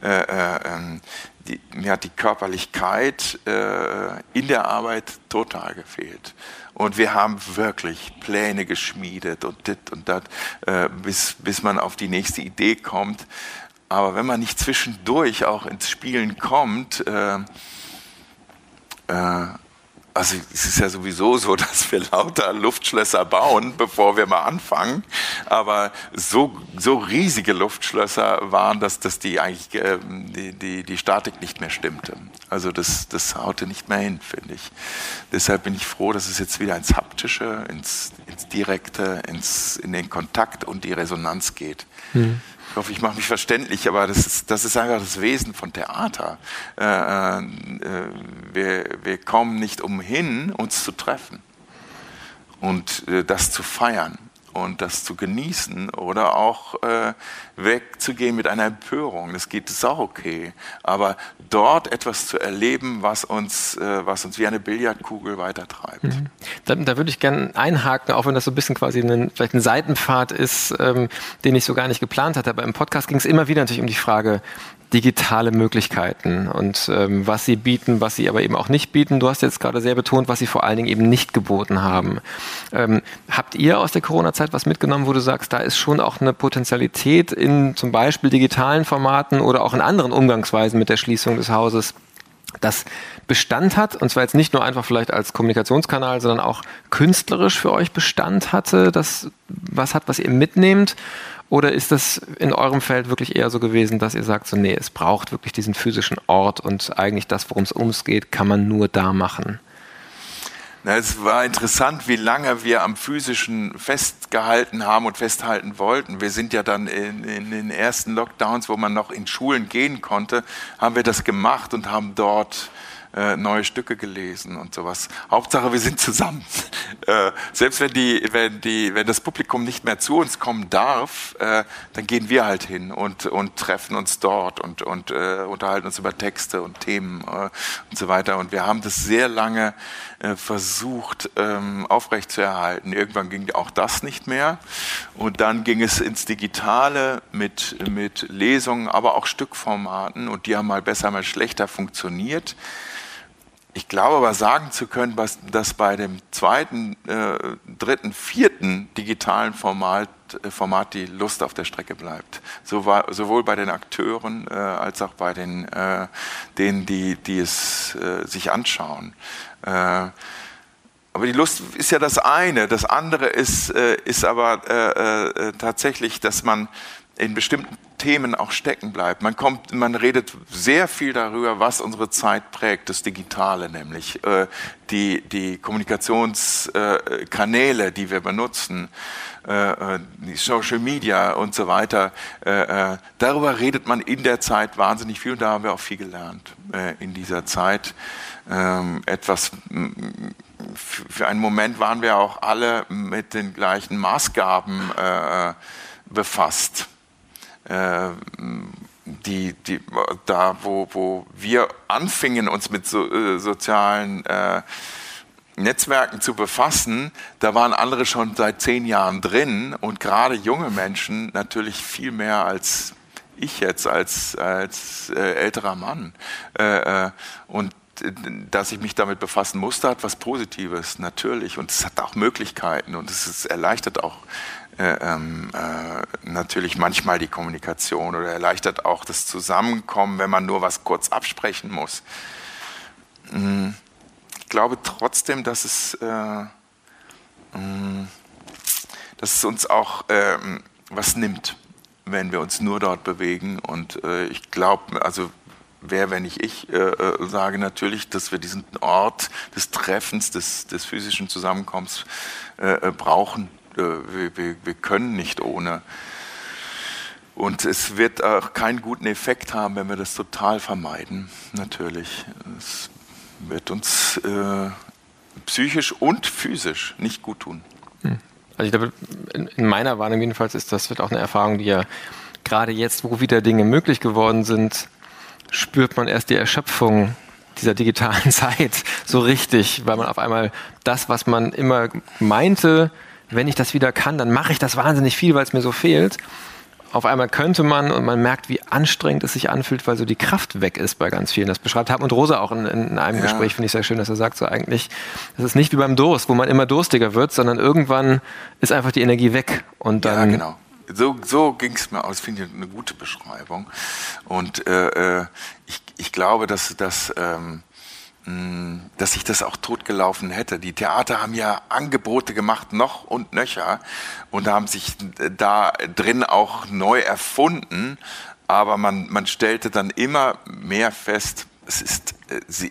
B: äh, äh, ähm, die mir hat die Körperlichkeit äh, in der Arbeit total gefehlt. Und wir haben wirklich Pläne geschmiedet und dit und dat, äh, bis, bis man auf die nächste Idee kommt. Aber wenn man nicht zwischendurch auch ins Spielen kommt, äh, äh, also es ist ja sowieso so, (laughs) dass wir lauter Luftschlösser bauen, bevor wir mal anfangen. Aber so, so riesige Luftschlösser waren, dass, dass die eigentlich äh, die, die, die Statik nicht mehr stimmte. Also das, das haute nicht mehr hin, finde ich. Deshalb bin ich froh, dass es jetzt wieder ins Haptische, ins, ins Direkte, ins, in den Kontakt und die Resonanz geht. Mhm. Ich hoffe, ich mache mich verständlich, aber das ist, das ist einfach das Wesen von Theater. Äh, äh, wir, wir kommen nicht umhin, uns zu treffen und äh, das zu feiern und das zu genießen oder auch äh, wegzugehen mit einer Empörung. Das geht, das ist auch okay. Aber dort etwas zu erleben, was uns, äh, was uns wie eine Billardkugel weitertreibt. Mhm.
C: Da, da, würde ich gerne einhaken, auch wenn das so ein bisschen quasi ein, vielleicht ein Seitenpfad ist, ähm, den ich so gar nicht geplant hatte. Aber im Podcast ging es immer wieder natürlich um die Frage, digitale Möglichkeiten und ähm, was sie bieten, was sie aber eben auch nicht bieten. Du hast jetzt gerade sehr betont, was sie vor allen Dingen eben nicht geboten haben. Ähm, habt ihr aus der Corona-Zeit was mitgenommen, wo du sagst, da ist schon auch eine Potenzialität in zum Beispiel digitalen Formaten oder auch in anderen Umgangsweisen mit der Schließung des Hauses? das Bestand hat, und zwar jetzt nicht nur einfach vielleicht als Kommunikationskanal, sondern auch künstlerisch für euch Bestand hatte, das was hat, was ihr mitnehmt? Oder ist das in eurem Feld wirklich eher so gewesen, dass ihr sagt, so, nee, es braucht wirklich diesen physischen Ort und eigentlich das, worum es ums geht, kann man nur da machen?
B: Na, es war interessant, wie lange wir am physischen festgehalten haben und festhalten wollten. Wir sind ja dann in, in, den ersten Lockdowns, wo man noch in Schulen gehen konnte, haben wir das gemacht und haben dort äh, neue Stücke gelesen und sowas. Hauptsache, wir sind zusammen. (laughs) Äh, selbst wenn die, wenn die, wenn das Publikum nicht mehr zu uns kommen darf, äh, dann gehen wir halt hin und und treffen uns dort und und äh, unterhalten uns über Texte und Themen äh, und so weiter. Und wir haben das sehr lange äh, versucht ähm, aufrechtzuerhalten. Irgendwann ging auch das nicht mehr und dann ging es ins Digitale mit mit Lesungen, aber auch Stückformaten und die haben mal besser, mal schlechter funktioniert. Ich glaube aber sagen zu können, dass bei dem zweiten, äh, dritten, vierten digitalen Format, äh, Format die Lust auf der Strecke bleibt. So war, sowohl bei den Akteuren äh, als auch bei den, äh, denen, die, die es äh, sich anschauen. Äh, aber die Lust ist ja das eine. Das andere ist, ist aber tatsächlich, dass man in bestimmten Themen auch stecken bleibt. Man kommt, man redet sehr viel darüber, was unsere Zeit prägt, das Digitale nämlich, äh, die, die Kommunikationskanäle, äh, die wir benutzen, äh, äh, die Social Media und so weiter. Äh, äh, darüber redet man in der Zeit wahnsinnig viel und da haben wir auch viel gelernt in dieser Zeit. Ähm, etwas für einen Moment waren wir auch alle mit den gleichen Maßgaben befasst äh, die, die, da, wo, wo wir anfingen, uns mit so, äh, sozialen äh, Netzwerken zu befassen, da waren andere schon seit zehn Jahren drin und gerade junge Menschen natürlich viel mehr als ich jetzt als, als äh, älterer Mann. Äh, äh und dass ich mich damit befassen musste, hat was Positives, natürlich. Und es hat auch Möglichkeiten und es erleichtert auch äh, ähm, äh, natürlich manchmal die Kommunikation oder erleichtert auch das Zusammenkommen, wenn man nur was kurz absprechen muss. Mhm. Ich glaube trotzdem, dass es, äh, mm, dass es uns auch ähm, was nimmt, wenn wir uns nur dort bewegen. Und äh, ich glaube, also wer, wenn nicht ich, äh, äh, sage natürlich, dass wir diesen Ort des Treffens, des, des physischen Zusammenkommens äh, brauchen äh, wir, wir, wir können nicht ohne. Und es wird auch keinen guten Effekt haben, wenn wir das total vermeiden, natürlich. Es wird uns äh, psychisch und physisch nicht gut tun. Hm.
C: Also ich glaube, in meiner Wahrnehmung jedenfalls ist das wird auch eine Erfahrung, die ja gerade jetzt, wo wieder Dinge möglich geworden sind, spürt man erst die Erschöpfung dieser digitalen (laughs) Zeit so richtig, weil man auf einmal das, was man immer meinte, wenn ich das wieder kann, dann mache ich das wahnsinnig viel, weil es mir so fehlt. Auf einmal könnte man und man merkt, wie anstrengend es sich anfühlt, weil so die Kraft weg ist bei ganz vielen. Das beschreibt haben und Rosa auch in, in einem ja. Gespräch, finde ich sehr schön, dass er sagt, so eigentlich, das ist nicht wie beim Durst, wo man immer durstiger wird, sondern irgendwann ist einfach die Energie weg und dann.
B: Ja, genau. So, so ging es mir aus, finde ich eine gute Beschreibung. Und äh, äh ich, ich glaube, dass das. Ähm, hm, dass ich das auch totgelaufen hätte. Die Theater haben ja Angebote gemacht, noch und nöcher, und haben sich da drin auch neu erfunden. Aber man, man stellte dann immer mehr fest, es, ist,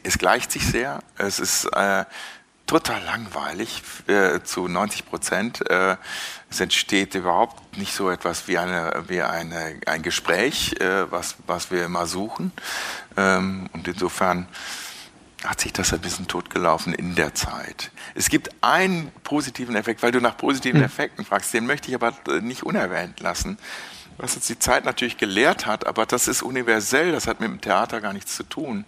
B: es gleicht sich sehr, es ist äh, total langweilig äh, zu 90 Prozent. Äh, es entsteht überhaupt nicht so etwas wie, eine, wie eine, ein Gespräch, äh, was, was wir immer suchen. Ähm, und insofern hat sich das ein bisschen totgelaufen in der Zeit. Es gibt einen positiven Effekt, weil du nach positiven hm. Effekten fragst, den möchte ich aber nicht unerwähnt lassen. Was uns die Zeit natürlich gelehrt hat, aber das ist universell, das hat mit dem Theater gar nichts zu tun.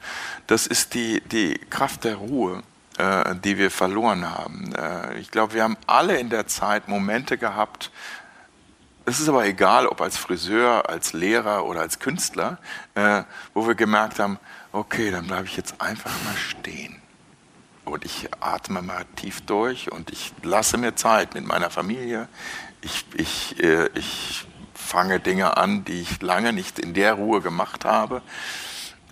B: Das ist die, die Kraft der Ruhe, äh, die wir verloren haben. Äh, ich glaube, wir haben alle in der Zeit Momente gehabt, es ist aber egal, ob als Friseur, als Lehrer oder als Künstler, äh, wo wir gemerkt haben, okay, dann bleibe ich jetzt einfach mal stehen. Und ich atme mal tief durch und ich lasse mir Zeit mit meiner Familie. Ich, ich, äh, ich fange Dinge an, die ich lange nicht in der Ruhe gemacht habe.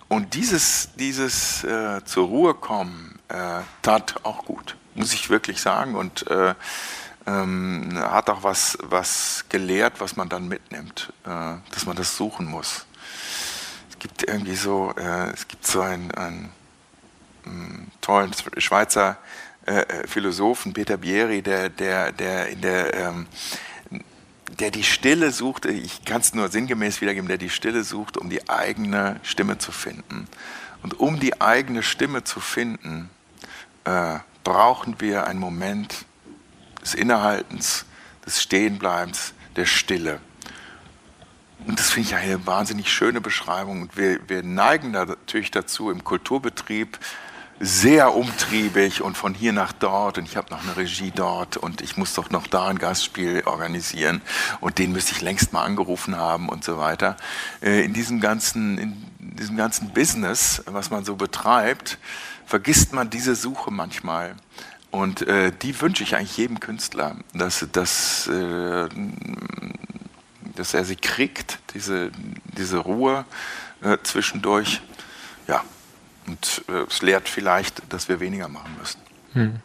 B: und dieses, dieses äh, zur Ruhe kommen äh, tat auch gut, muss ich wirklich sagen. Und äh, ähm, hat auch was, was gelehrt, was man dann mitnimmt, äh, dass man das suchen muss. Es gibt irgendwie so, äh, es gibt so einen, einen, einen tollen Schweizer äh, Philosophen, Peter Bieri, der, der, der in der ähm, der die Stille sucht, ich kann es nur sinngemäß wiedergeben, der die Stille sucht, um die eigene Stimme zu finden. Und um die eigene Stimme zu finden, äh, brauchen wir einen Moment des Innehaltens, des Stehenbleibens, der Stille. Und das finde ich eine wahnsinnig schöne Beschreibung. Und wir, wir neigen natürlich dazu, im Kulturbetrieb sehr umtriebig und von hier nach dort und ich habe noch eine Regie dort und ich muss doch noch da ein Gastspiel organisieren und den müsste ich längst mal angerufen haben und so weiter. Äh, in diesem ganzen, in diesem ganzen Business, was man so betreibt, vergisst man diese Suche manchmal. Und äh, die wünsche ich eigentlich jedem Künstler, dass, dass, äh, dass er sie kriegt, diese, diese Ruhe äh, zwischendurch. Ja, und äh, es lehrt vielleicht, dass wir weniger machen müssen. Hm.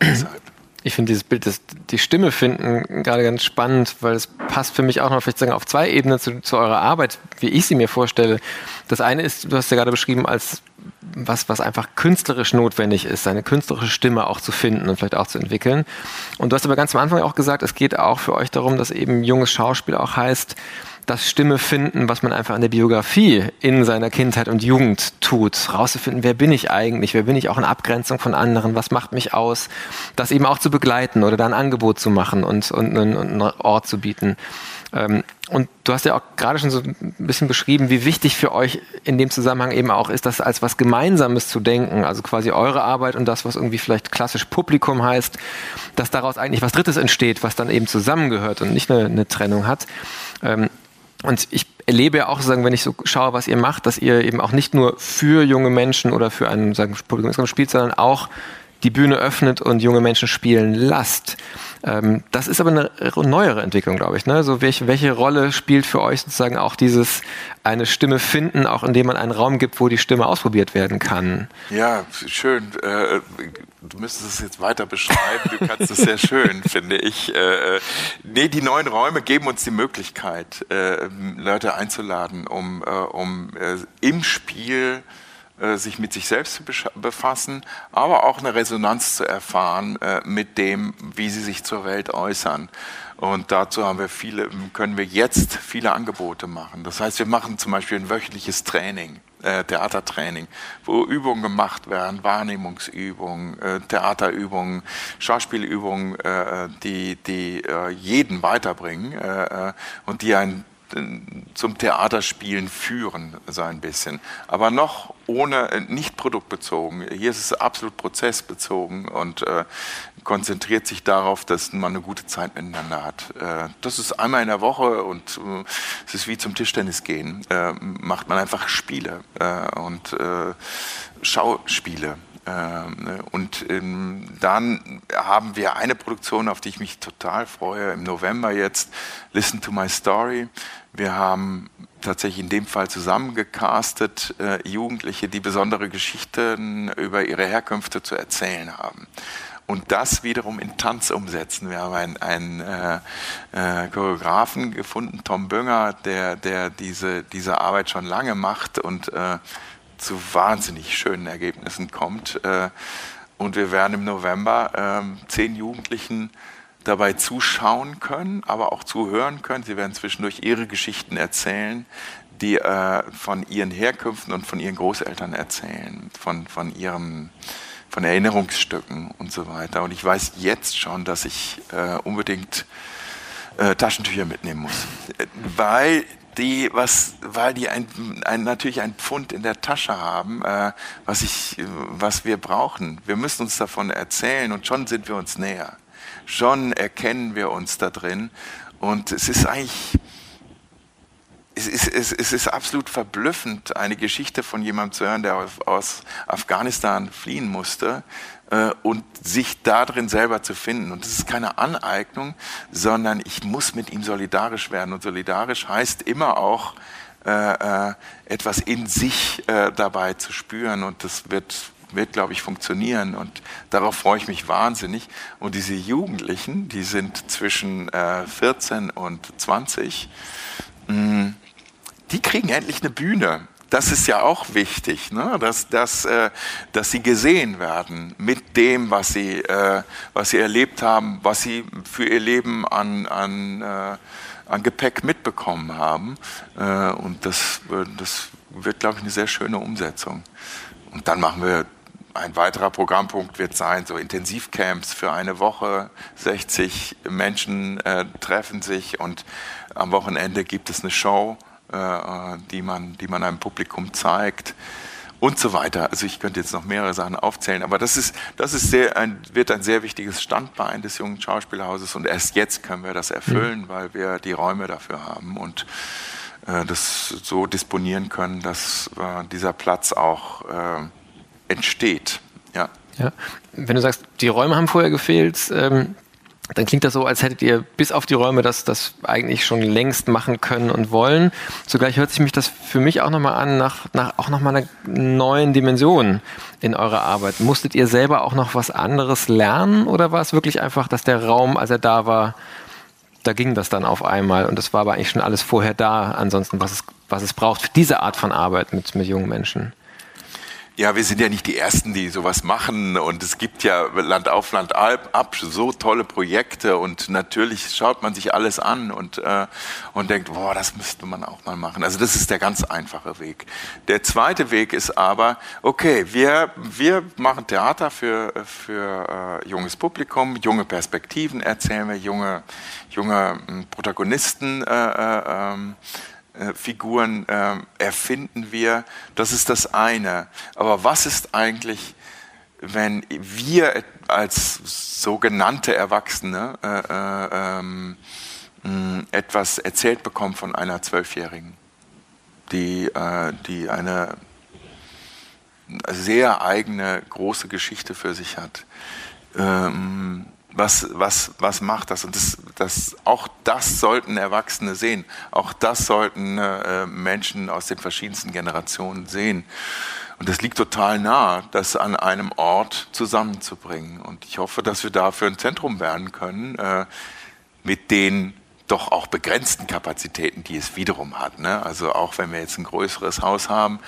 C: Deshalb. Ich finde dieses Bild, das, die Stimme finden, gerade ganz spannend, weil es passt für mich auch noch vielleicht sagen, auf zwei Ebenen zu, zu eurer Arbeit, wie ich sie mir vorstelle. Das eine ist, du hast ja gerade beschrieben, als was, was einfach künstlerisch notwendig ist, seine künstlerische Stimme auch zu finden und vielleicht auch zu entwickeln. Und du hast aber ganz am Anfang auch gesagt, es geht auch für euch darum, dass eben junges Schauspiel auch heißt, das Stimme finden, was man einfach an der Biografie in seiner Kindheit und Jugend tut. Rauszufinden, wer bin ich eigentlich, wer bin ich auch in Abgrenzung von anderen, was macht mich aus, das eben auch zu begleiten oder da ein Angebot zu machen und, und, einen, einen Ort zu bieten. Ähm, und du hast ja auch gerade schon so ein bisschen beschrieben, wie wichtig für euch in dem Zusammenhang eben auch ist, das als was Gemeinsames zu denken. Also quasi eure Arbeit und das, was irgendwie vielleicht klassisch Publikum heißt, dass daraus eigentlich was Drittes entsteht, was dann eben zusammengehört und nicht eine, eine Trennung hat. Ähm, und ich erlebe ja auch, sagen, wenn ich so schaue, was ihr macht, dass ihr eben auch nicht nur für junge Menschen oder für einen sagen, Publikum spielt, sondern auch die Bühne öffnet und junge Menschen spielen lasst. Ähm, das ist aber eine neuere Entwicklung, glaube ich. Ne? So welche, welche Rolle spielt für euch sozusagen auch dieses eine Stimme finden, auch indem man einen Raum gibt, wo die Stimme ausprobiert werden kann?
B: Ja, schön. Äh, du müsstest es jetzt weiter beschreiben. Du kannst es sehr schön, (laughs) finde ich. Äh, nee, die neuen Räume geben uns die Möglichkeit, äh, Leute einzuladen, um, um im Spiel äh, sich mit sich selbst zu befassen, aber auch eine Resonanz zu erfahren äh, mit dem, wie sie sich zur Welt äußern. Und dazu haben wir viele, können wir jetzt viele Angebote machen. Das heißt, wir machen zum Beispiel ein wöchentliches Training, äh, Theatertraining, wo Übungen gemacht werden, Wahrnehmungsübungen, äh, Theaterübungen, Schauspielübungen, äh, die, die äh, jeden weiterbringen und die ein zum Theaterspielen führen, so ein bisschen. Aber noch ohne, äh, nicht produktbezogen. Hier ist es absolut prozessbezogen und äh, konzentriert sich darauf, dass man eine gute Zeit miteinander hat. Äh, das ist einmal in der Woche und äh, es ist wie zum Tischtennis gehen. Äh, macht man einfach Spiele äh, und Schauspiele. Und ähm, dann haben wir eine Produktion, auf die ich mich total freue, im November jetzt, Listen to My Story. Wir haben tatsächlich in dem Fall zusammengecastet äh, Jugendliche, die besondere Geschichten über ihre Herkünfte zu erzählen haben. Und das wiederum in Tanz umsetzen. Wir haben einen, einen äh, äh, Choreografen gefunden, Tom Bünger, der, der diese, diese Arbeit schon lange macht und äh, zu wahnsinnig schönen Ergebnissen kommt. Äh, und wir werden im November ähm, zehn Jugendlichen dabei zuschauen können, aber auch zuhören können. Sie werden zwischendurch ihre Geschichten erzählen, die äh, von ihren Herkünften und von ihren Großeltern erzählen, von, von ihrem von Erinnerungsstücken und so weiter. Und ich weiß jetzt schon, dass ich äh, unbedingt äh, Taschentücher mitnehmen muss, weil die, was, weil die ein, ein, natürlich ein Pfund in der Tasche haben, äh, was ich, was wir brauchen. Wir müssen uns davon erzählen und schon sind wir uns näher schon erkennen wir uns da drin. Und es ist eigentlich, es ist, es, es ist absolut verblüffend, eine Geschichte von jemandem zu hören, der aus Afghanistan fliehen musste äh, und sich darin selber zu finden. Und das ist keine Aneignung, sondern ich muss mit ihm solidarisch werden. Und solidarisch heißt immer auch, äh, äh, etwas in sich äh, dabei zu spüren und das wird wird, glaube ich, funktionieren und darauf freue ich mich wahnsinnig. Und diese Jugendlichen, die sind zwischen äh, 14 und 20, mh, mm, die kriegen endlich eine Bühne das ist ja auch wichtig, ne? dass, dass, äh, dass sie gesehen werden mit dem, was sie, äh, was sie erlebt haben, was sie für ihr Leben an, an, äh, an Gepäck mitbekommen haben. Äh, und das, das wird, glaube ich, eine sehr schöne Umsetzung. Und dann machen wir ein weiterer Programmpunkt wird sein, so Intensivcamps für eine Woche. 60 Menschen äh, treffen sich und am Wochenende gibt es eine Show äh, die, man, die man einem Publikum zeigt und so weiter. Also ich könnte jetzt noch mehrere Sachen aufzählen, aber das ist, das ist sehr ein, wird ein sehr wichtiges Standbein des jungen Schauspielhauses und erst jetzt können wir das erfüllen, mhm. weil wir die Räume dafür haben und äh, das so disponieren können, dass äh, dieser Platz auch äh, entsteht. Ja.
C: ja. Wenn du sagst, die Räume haben vorher gefehlt, ähm, dann klingt das so, als hättet ihr bis auf die Räume das, das eigentlich schon längst machen können und wollen. Zugleich hört sich mich das für mich auch nochmal an, nach, nach auch nochmal einer neuen Dimension in eurer Arbeit. Musstet ihr selber auch noch was anderes lernen oder war es wirklich einfach, dass der Raum, als er da war, da ging das dann auf einmal und es war aber eigentlich schon alles vorher da, ansonsten, was es, was es braucht für diese Art von Arbeit mit, mit jungen Menschen?
B: Ja, wir sind ja nicht die Ersten, die sowas machen und es gibt ja Land auf Land ab so tolle Projekte und natürlich schaut man sich alles an und, äh, und denkt, boah, das müsste man auch mal machen. Also das ist der ganz einfache Weg. Der zweite Weg ist aber, okay, wir, wir machen Theater für, für äh, junges Publikum, junge Perspektiven erzählen wir, junge, junge hm, Protagonisten äh, äh, ähm, äh, Figuren äh, erfinden wir. Das ist das eine. Aber was ist eigentlich, wenn wir als sogenannte Erwachsene äh, äh, ähm, etwas erzählt bekommen von einer Zwölfjährigen, die, äh, die eine sehr eigene große Geschichte für sich hat? Ähm, was, was, was macht das? Und das, das, auch das sollten Erwachsene sehen. Auch das sollten äh, Menschen aus den verschiedensten Generationen sehen. Und es liegt total nah, das an einem Ort zusammenzubringen. Und ich hoffe, dass wir dafür ein Zentrum werden können, äh, mit den doch auch begrenzten Kapazitäten, die es wiederum hat. Ne? Also auch wenn wir jetzt ein größeres Haus haben,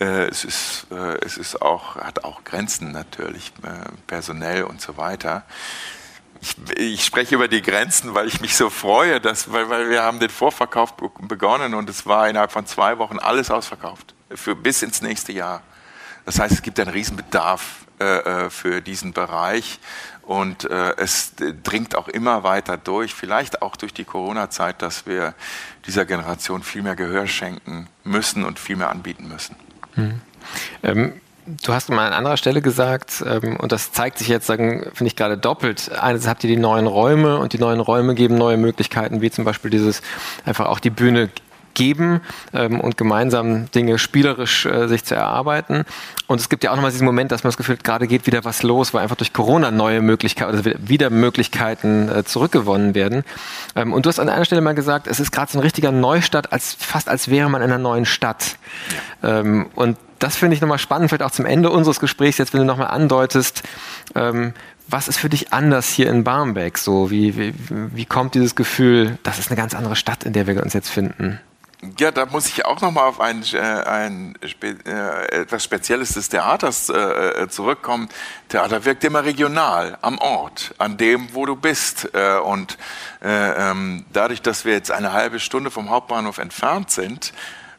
B: äh, es, ist, äh, es ist auch, hat auch Grenzen natürlich, äh, personell und so weiter ich, ich, spreche über die Grenzen, weil ich mich so freue, dass, weil, weil wir haben den Vorverkauf begonnen und es war innerhalb von zwei Wochen alles ausverkauft, für bis ins nächste Jahr. Das heißt, es gibt einen Riesenbedarf äh, äh für diesen Bereich und äh, es dringt auch immer weiter durch, vielleicht auch durch die Corona-Zeit, dass wir dieser Generation viel mehr Gehör schenken müssen und viel mehr anbieten müssen. Mhm.
C: Ähm, Du hast mal an anderer Stelle gesagt, ähm, und das zeigt sich jetzt, finde ich gerade doppelt. Einerseits habt ihr die neuen Räume und die neuen Räume geben neue Möglichkeiten, wie zum Beispiel dieses einfach auch die Bühne geben ähm, und gemeinsam Dinge spielerisch äh, sich zu erarbeiten. Und es gibt ja auch nochmal diesen Moment, dass man das Gefühl hat, gerade geht wieder was los, weil einfach durch Corona neue Möglichkeiten, also wieder Möglichkeiten äh, zurückgewonnen werden. Ähm, und du hast an einer Stelle mal gesagt, es ist gerade so ein richtiger Neustart, als, fast als wäre man in einer neuen Stadt. Ja. Ähm, und das finde ich nochmal spannend, vielleicht auch zum Ende unseres Gesprächs, jetzt wenn du nochmal andeutest, ähm, was ist für dich anders hier in Barmbek? So, wie, wie, wie kommt dieses Gefühl, das ist eine ganz andere Stadt, in der wir uns jetzt finden?
B: Ja, da muss ich auch nochmal auf ein, äh, ein äh, etwas Spezielles des Theaters äh, äh, zurückkommen. Theater wirkt immer regional, am Ort, an dem, wo du bist. Und äh, ähm, dadurch, dass wir jetzt eine halbe Stunde vom Hauptbahnhof entfernt sind,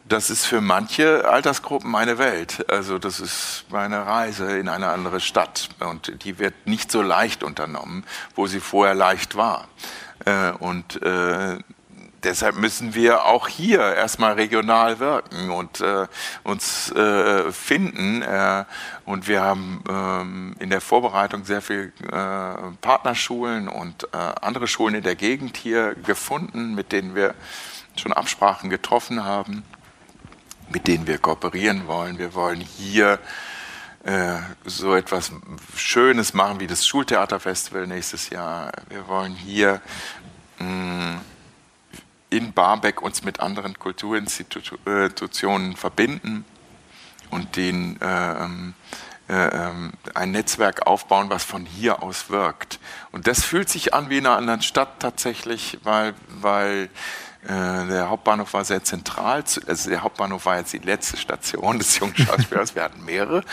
B: das ist für manche Altersgruppen meine Welt. Also das ist meine Reise in eine andere Stadt und die wird nicht so leicht unternommen, wo sie vorher leicht war. Und deshalb müssen wir auch hier erstmal regional wirken und äh, uns äh, finden. Äh, und wir haben ähm, in der Vorbereitung sehr viel äh, Partnerschulen und äh, andere Schulen in der Gegend hier gefunden, mit denen wir schon Absprachen getroffen haben, mit denen wir kooperieren wollen. Wir wollen hier äh, so etwas Schönes machen wie das Schultheaterfestival nächstes Jahr. Wir wollen hier mm, in Barmbek uns mit anderen Kulturinstitutionen verbinden und den ähm, äh, ähm, ein Netzwerk aufbauen, was von hier aus wirkt. Und das fühlt sich an wie in einer anderen Stadt tatsächlich, weil, weil äh, der Hauptbahnhof war sehr zentral. Also der Hauptbahnhof war jetzt die letzte Station (laughs) des jungen Schauspielers. Wir hatten mehrere,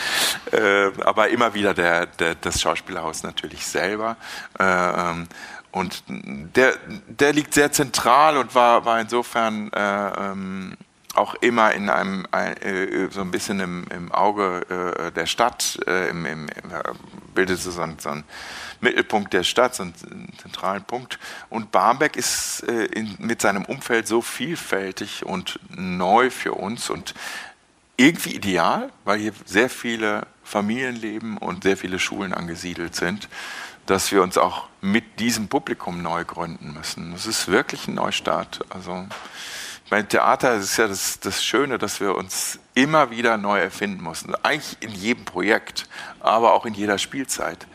B: äh, aber immer wieder der, der, das Schauspielerhaus natürlich selber. Äh, ähm, und der, der liegt sehr zentral und war, war insofern ähm, auch immer in einem so ein bisschen im, im Auge der Stadt, im, im, bildete so ein, so ein Mittelpunkt der Stadt, so einen zentralen Punkt. Und Barmbek ist äh, in, mit seinem Umfeld so vielfältig und neu für uns und irgendwie ideal, weil hier sehr viele Familien leben und sehr viele Schulen angesiedelt sind, dass wir uns auch mit diesem Publikum neu gründen müssen. Es ist wirklich ein Neustart. Also beim Theater ist ja das, das Schöne, dass wir uns immer wieder neu erfinden müssen. Eigentlich in jedem Projekt, aber auch in jeder Spielzeit.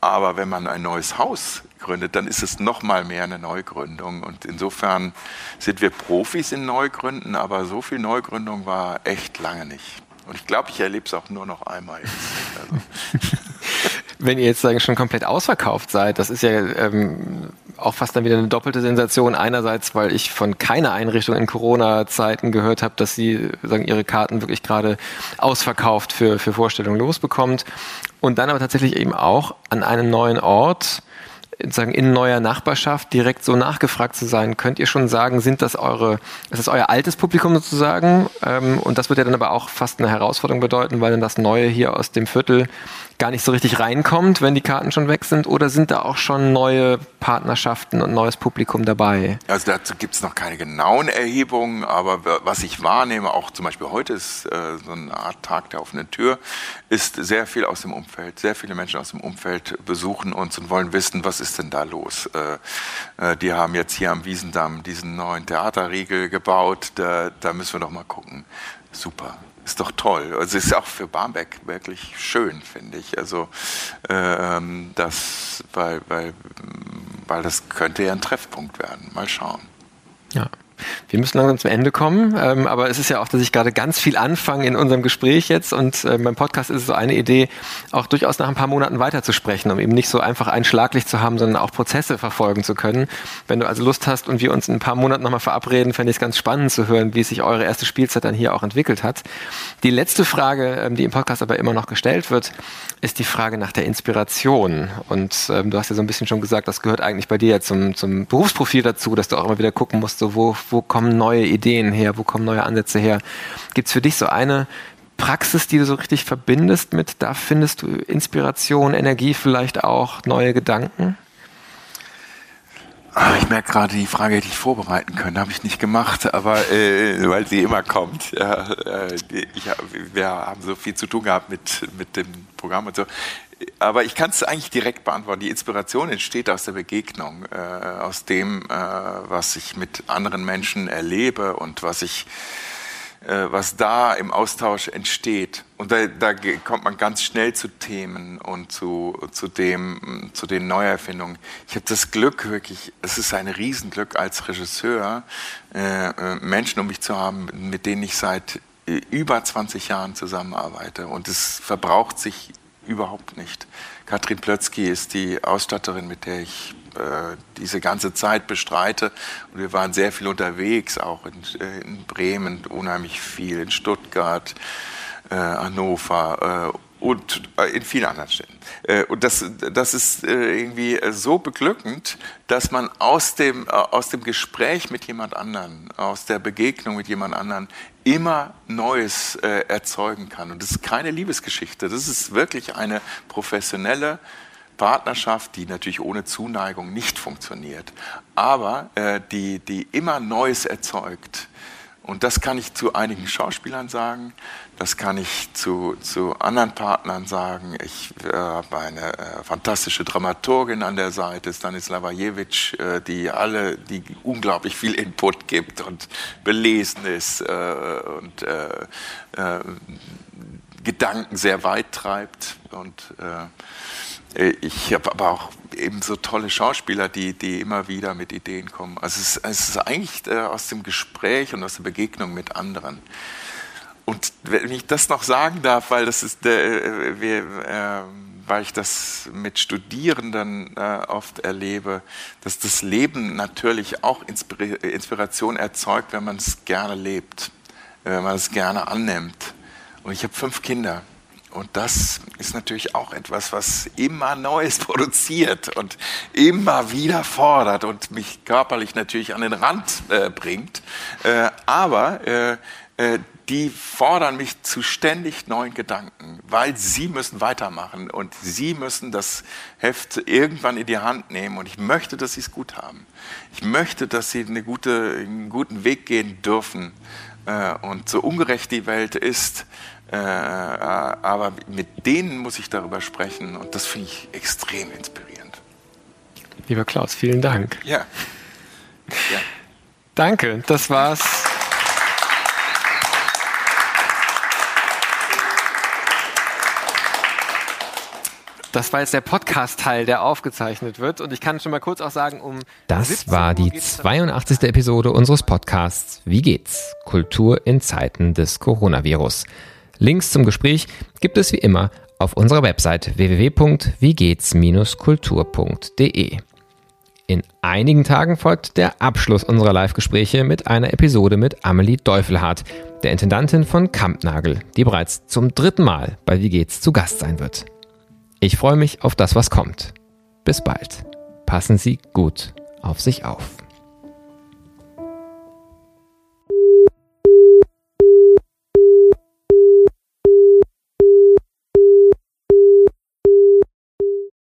B: Aber wenn man ein neues Haus gründet, dann ist es noch mal mehr eine Neugründung. Und insofern sind wir Profis in Neugründen, aber so viel Neugründung war echt lange nicht. Und ich glaube, ich erlebe es auch nur noch einmal. (laughs) Also.
C: Wenn ihr jetzt sagen, schon komplett ausverkauft seid, das ist ja ähm, auch fast dann wieder eine doppelte Sensation. Einerseits, weil ich von keiner Einrichtung in Corona-Zeiten gehört habe, dass sie sagen, ihre Karten wirklich gerade ausverkauft für, für Vorstellungen losbekommt. Und dann aber tatsächlich eben auch an einem neuen Ort, sagen in neuer Nachbarschaft direkt so nachgefragt zu sein, könnt ihr schon sagen, sind das eure, ist das euer altes Publikum sozusagen? Ähm, und das wird ja dann aber auch fast eine Herausforderung bedeuten, weil dann das Neue hier aus dem Viertel gar nicht so richtig reinkommt, wenn die Karten schon weg sind? Oder sind da auch schon neue Partnerschaften und neues Publikum dabei?
B: Also dazu gibt es noch keine genauen Erhebungen, aber was ich wahrnehme, auch zum Beispiel heute ist äh, so eine Art Tag der offenen Tür, ist sehr viel aus dem Umfeld. Sehr viele Menschen aus dem Umfeld besuchen uns und wollen wissen, was ist denn da los? Äh, äh, die haben jetzt hier am Wiesendamm diesen neuen Theaterriegel gebaut, da, da müssen wir doch mal gucken. Super ist doch toll. Also ist auch für Barmbek wirklich schön, finde ich. Also ähm, das, weil, weil, weil das könnte ja ein Treffpunkt werden. Mal schauen.
C: Ja. Wir müssen langsam zum Ende kommen, ähm, aber es ist ja auch, dass ich gerade ganz viel anfange in unserem Gespräch jetzt und äh, beim Podcast ist es so eine Idee, auch durchaus nach ein paar Monaten weiterzusprechen, um eben nicht so einfach ein Schlaglicht zu haben, sondern auch Prozesse verfolgen zu können. Wenn du also Lust hast und wir uns in ein paar Monaten nochmal verabreden, fände ich es ganz spannend zu hören, wie sich eure erste Spielzeit dann hier auch entwickelt hat. Die letzte Frage, ähm, die im Podcast aber immer noch gestellt wird, ist die Frage nach der Inspiration. Und ähm, du hast ja so ein bisschen schon gesagt, das gehört eigentlich bei dir zum, zum Berufsprofil dazu, dass du auch immer wieder gucken musst, so wo, wo kommen neue Ideen her, wo kommen neue Ansätze her. Gibt es für dich so eine Praxis, die du so richtig verbindest mit, da findest du Inspiration, Energie vielleicht auch, neue Gedanken?
B: Ah, ich merke gerade, die Frage hätte ich vorbereiten können, habe ich nicht gemacht, aber äh, weil sie immer kommt. Ja, äh, ich, wir haben so viel zu tun gehabt mit, mit dem Programm und so aber ich kann es eigentlich direkt beantworten. Die Inspiration entsteht aus der Begegnung, äh, aus dem, äh, was ich mit anderen Menschen erlebe und was ich, äh, was da im Austausch entsteht. Und da, da, kommt man ganz schnell zu Themen und zu, zu, dem, zu den Neuerfindungen. Ich habe das Glück wirklich, es ist ein Riesenglück als Regisseur, äh, äh, Menschen um mich zu haben, mit denen ich seit äh, über 20 Jahren zusammenarbeite. Und es verbraucht sich überhaupt nicht. Katrin Plötzky ist die Ausstatterin, mit der ich äh, diese ganze Zeit bestreite. Und wir waren sehr viel unterwegs, auch in, äh, in Bremen unheimlich viel, in Stuttgart, äh, Hannover äh, und äh, in vielen anderen Städten. Und das, das ist irgendwie so beglückend, dass man aus dem, aus dem Gespräch mit jemand anderen, aus der Begegnung mit jemand anderen immer Neues äh, erzeugen kann. Und das ist keine Liebesgeschichte, das ist wirklich eine professionelle Partnerschaft, die natürlich ohne Zuneigung nicht funktioniert, aber äh, die, die immer Neues erzeugt. Und das kann ich zu einigen Schauspielern sagen, das kann ich zu, zu anderen Partnern sagen. Ich äh, habe eine äh, fantastische Dramaturgin an der Seite, Stanislava Jevic, äh, die alle, die unglaublich viel Input gibt und belesen ist äh, und äh, äh, Gedanken sehr weit treibt. Und ich habe aber auch eben tolle Schauspieler, die, die immer wieder mit Ideen kommen. Also es, es ist eigentlich aus dem Gespräch und aus der Begegnung mit anderen. Und wenn ich das noch sagen darf, weil das ist, äh, wir, äh, weil ich das mit Studierenden äh, oft erlebe, dass das Leben natürlich auch Inspir Inspiration erzeugt, wenn man es gerne lebt, wenn man es gerne annimmt. Und ich habe fünf Kinder. Und das ist natürlich auch etwas, was immer Neues (laughs) produziert und immer wieder fordert und mich körperlich natürlich an den Rand äh, bringt. Äh, aber äh, äh die fordern mich zu ständig neuen Gedanken, weil sie müssen weitermachen und sie müssen das Heft irgendwann in die Hand nehmen und ich möchte, dass sie es gut haben. Ich möchte, dass sie eine gute, einen guten Weg gehen dürfen äh, und so ungerecht die Welt ist, äh, aber mit denen muss ich darüber sprechen und das finde ich extrem inspirierend.
A: Lieber Klaus, vielen Dank.
B: Ja.
A: ja. Danke, das war's. Das war jetzt der Podcast-Teil, der aufgezeichnet wird. Und ich kann schon mal kurz auch sagen, um. Das war die 82. Episode unseres Podcasts Wie geht's? Kultur in Zeiten des Coronavirus. Links zum Gespräch gibt es wie immer auf unserer Website www.wiegehts-kultur.de. In einigen Tagen folgt der Abschluss unserer Live-Gespräche mit einer Episode mit Amelie Deufelhardt, der Intendantin von Kampnagel, die bereits zum dritten Mal bei Wie geht's zu Gast sein wird. Ich freue mich auf das, was kommt. Bis bald. Passen Sie gut auf sich auf.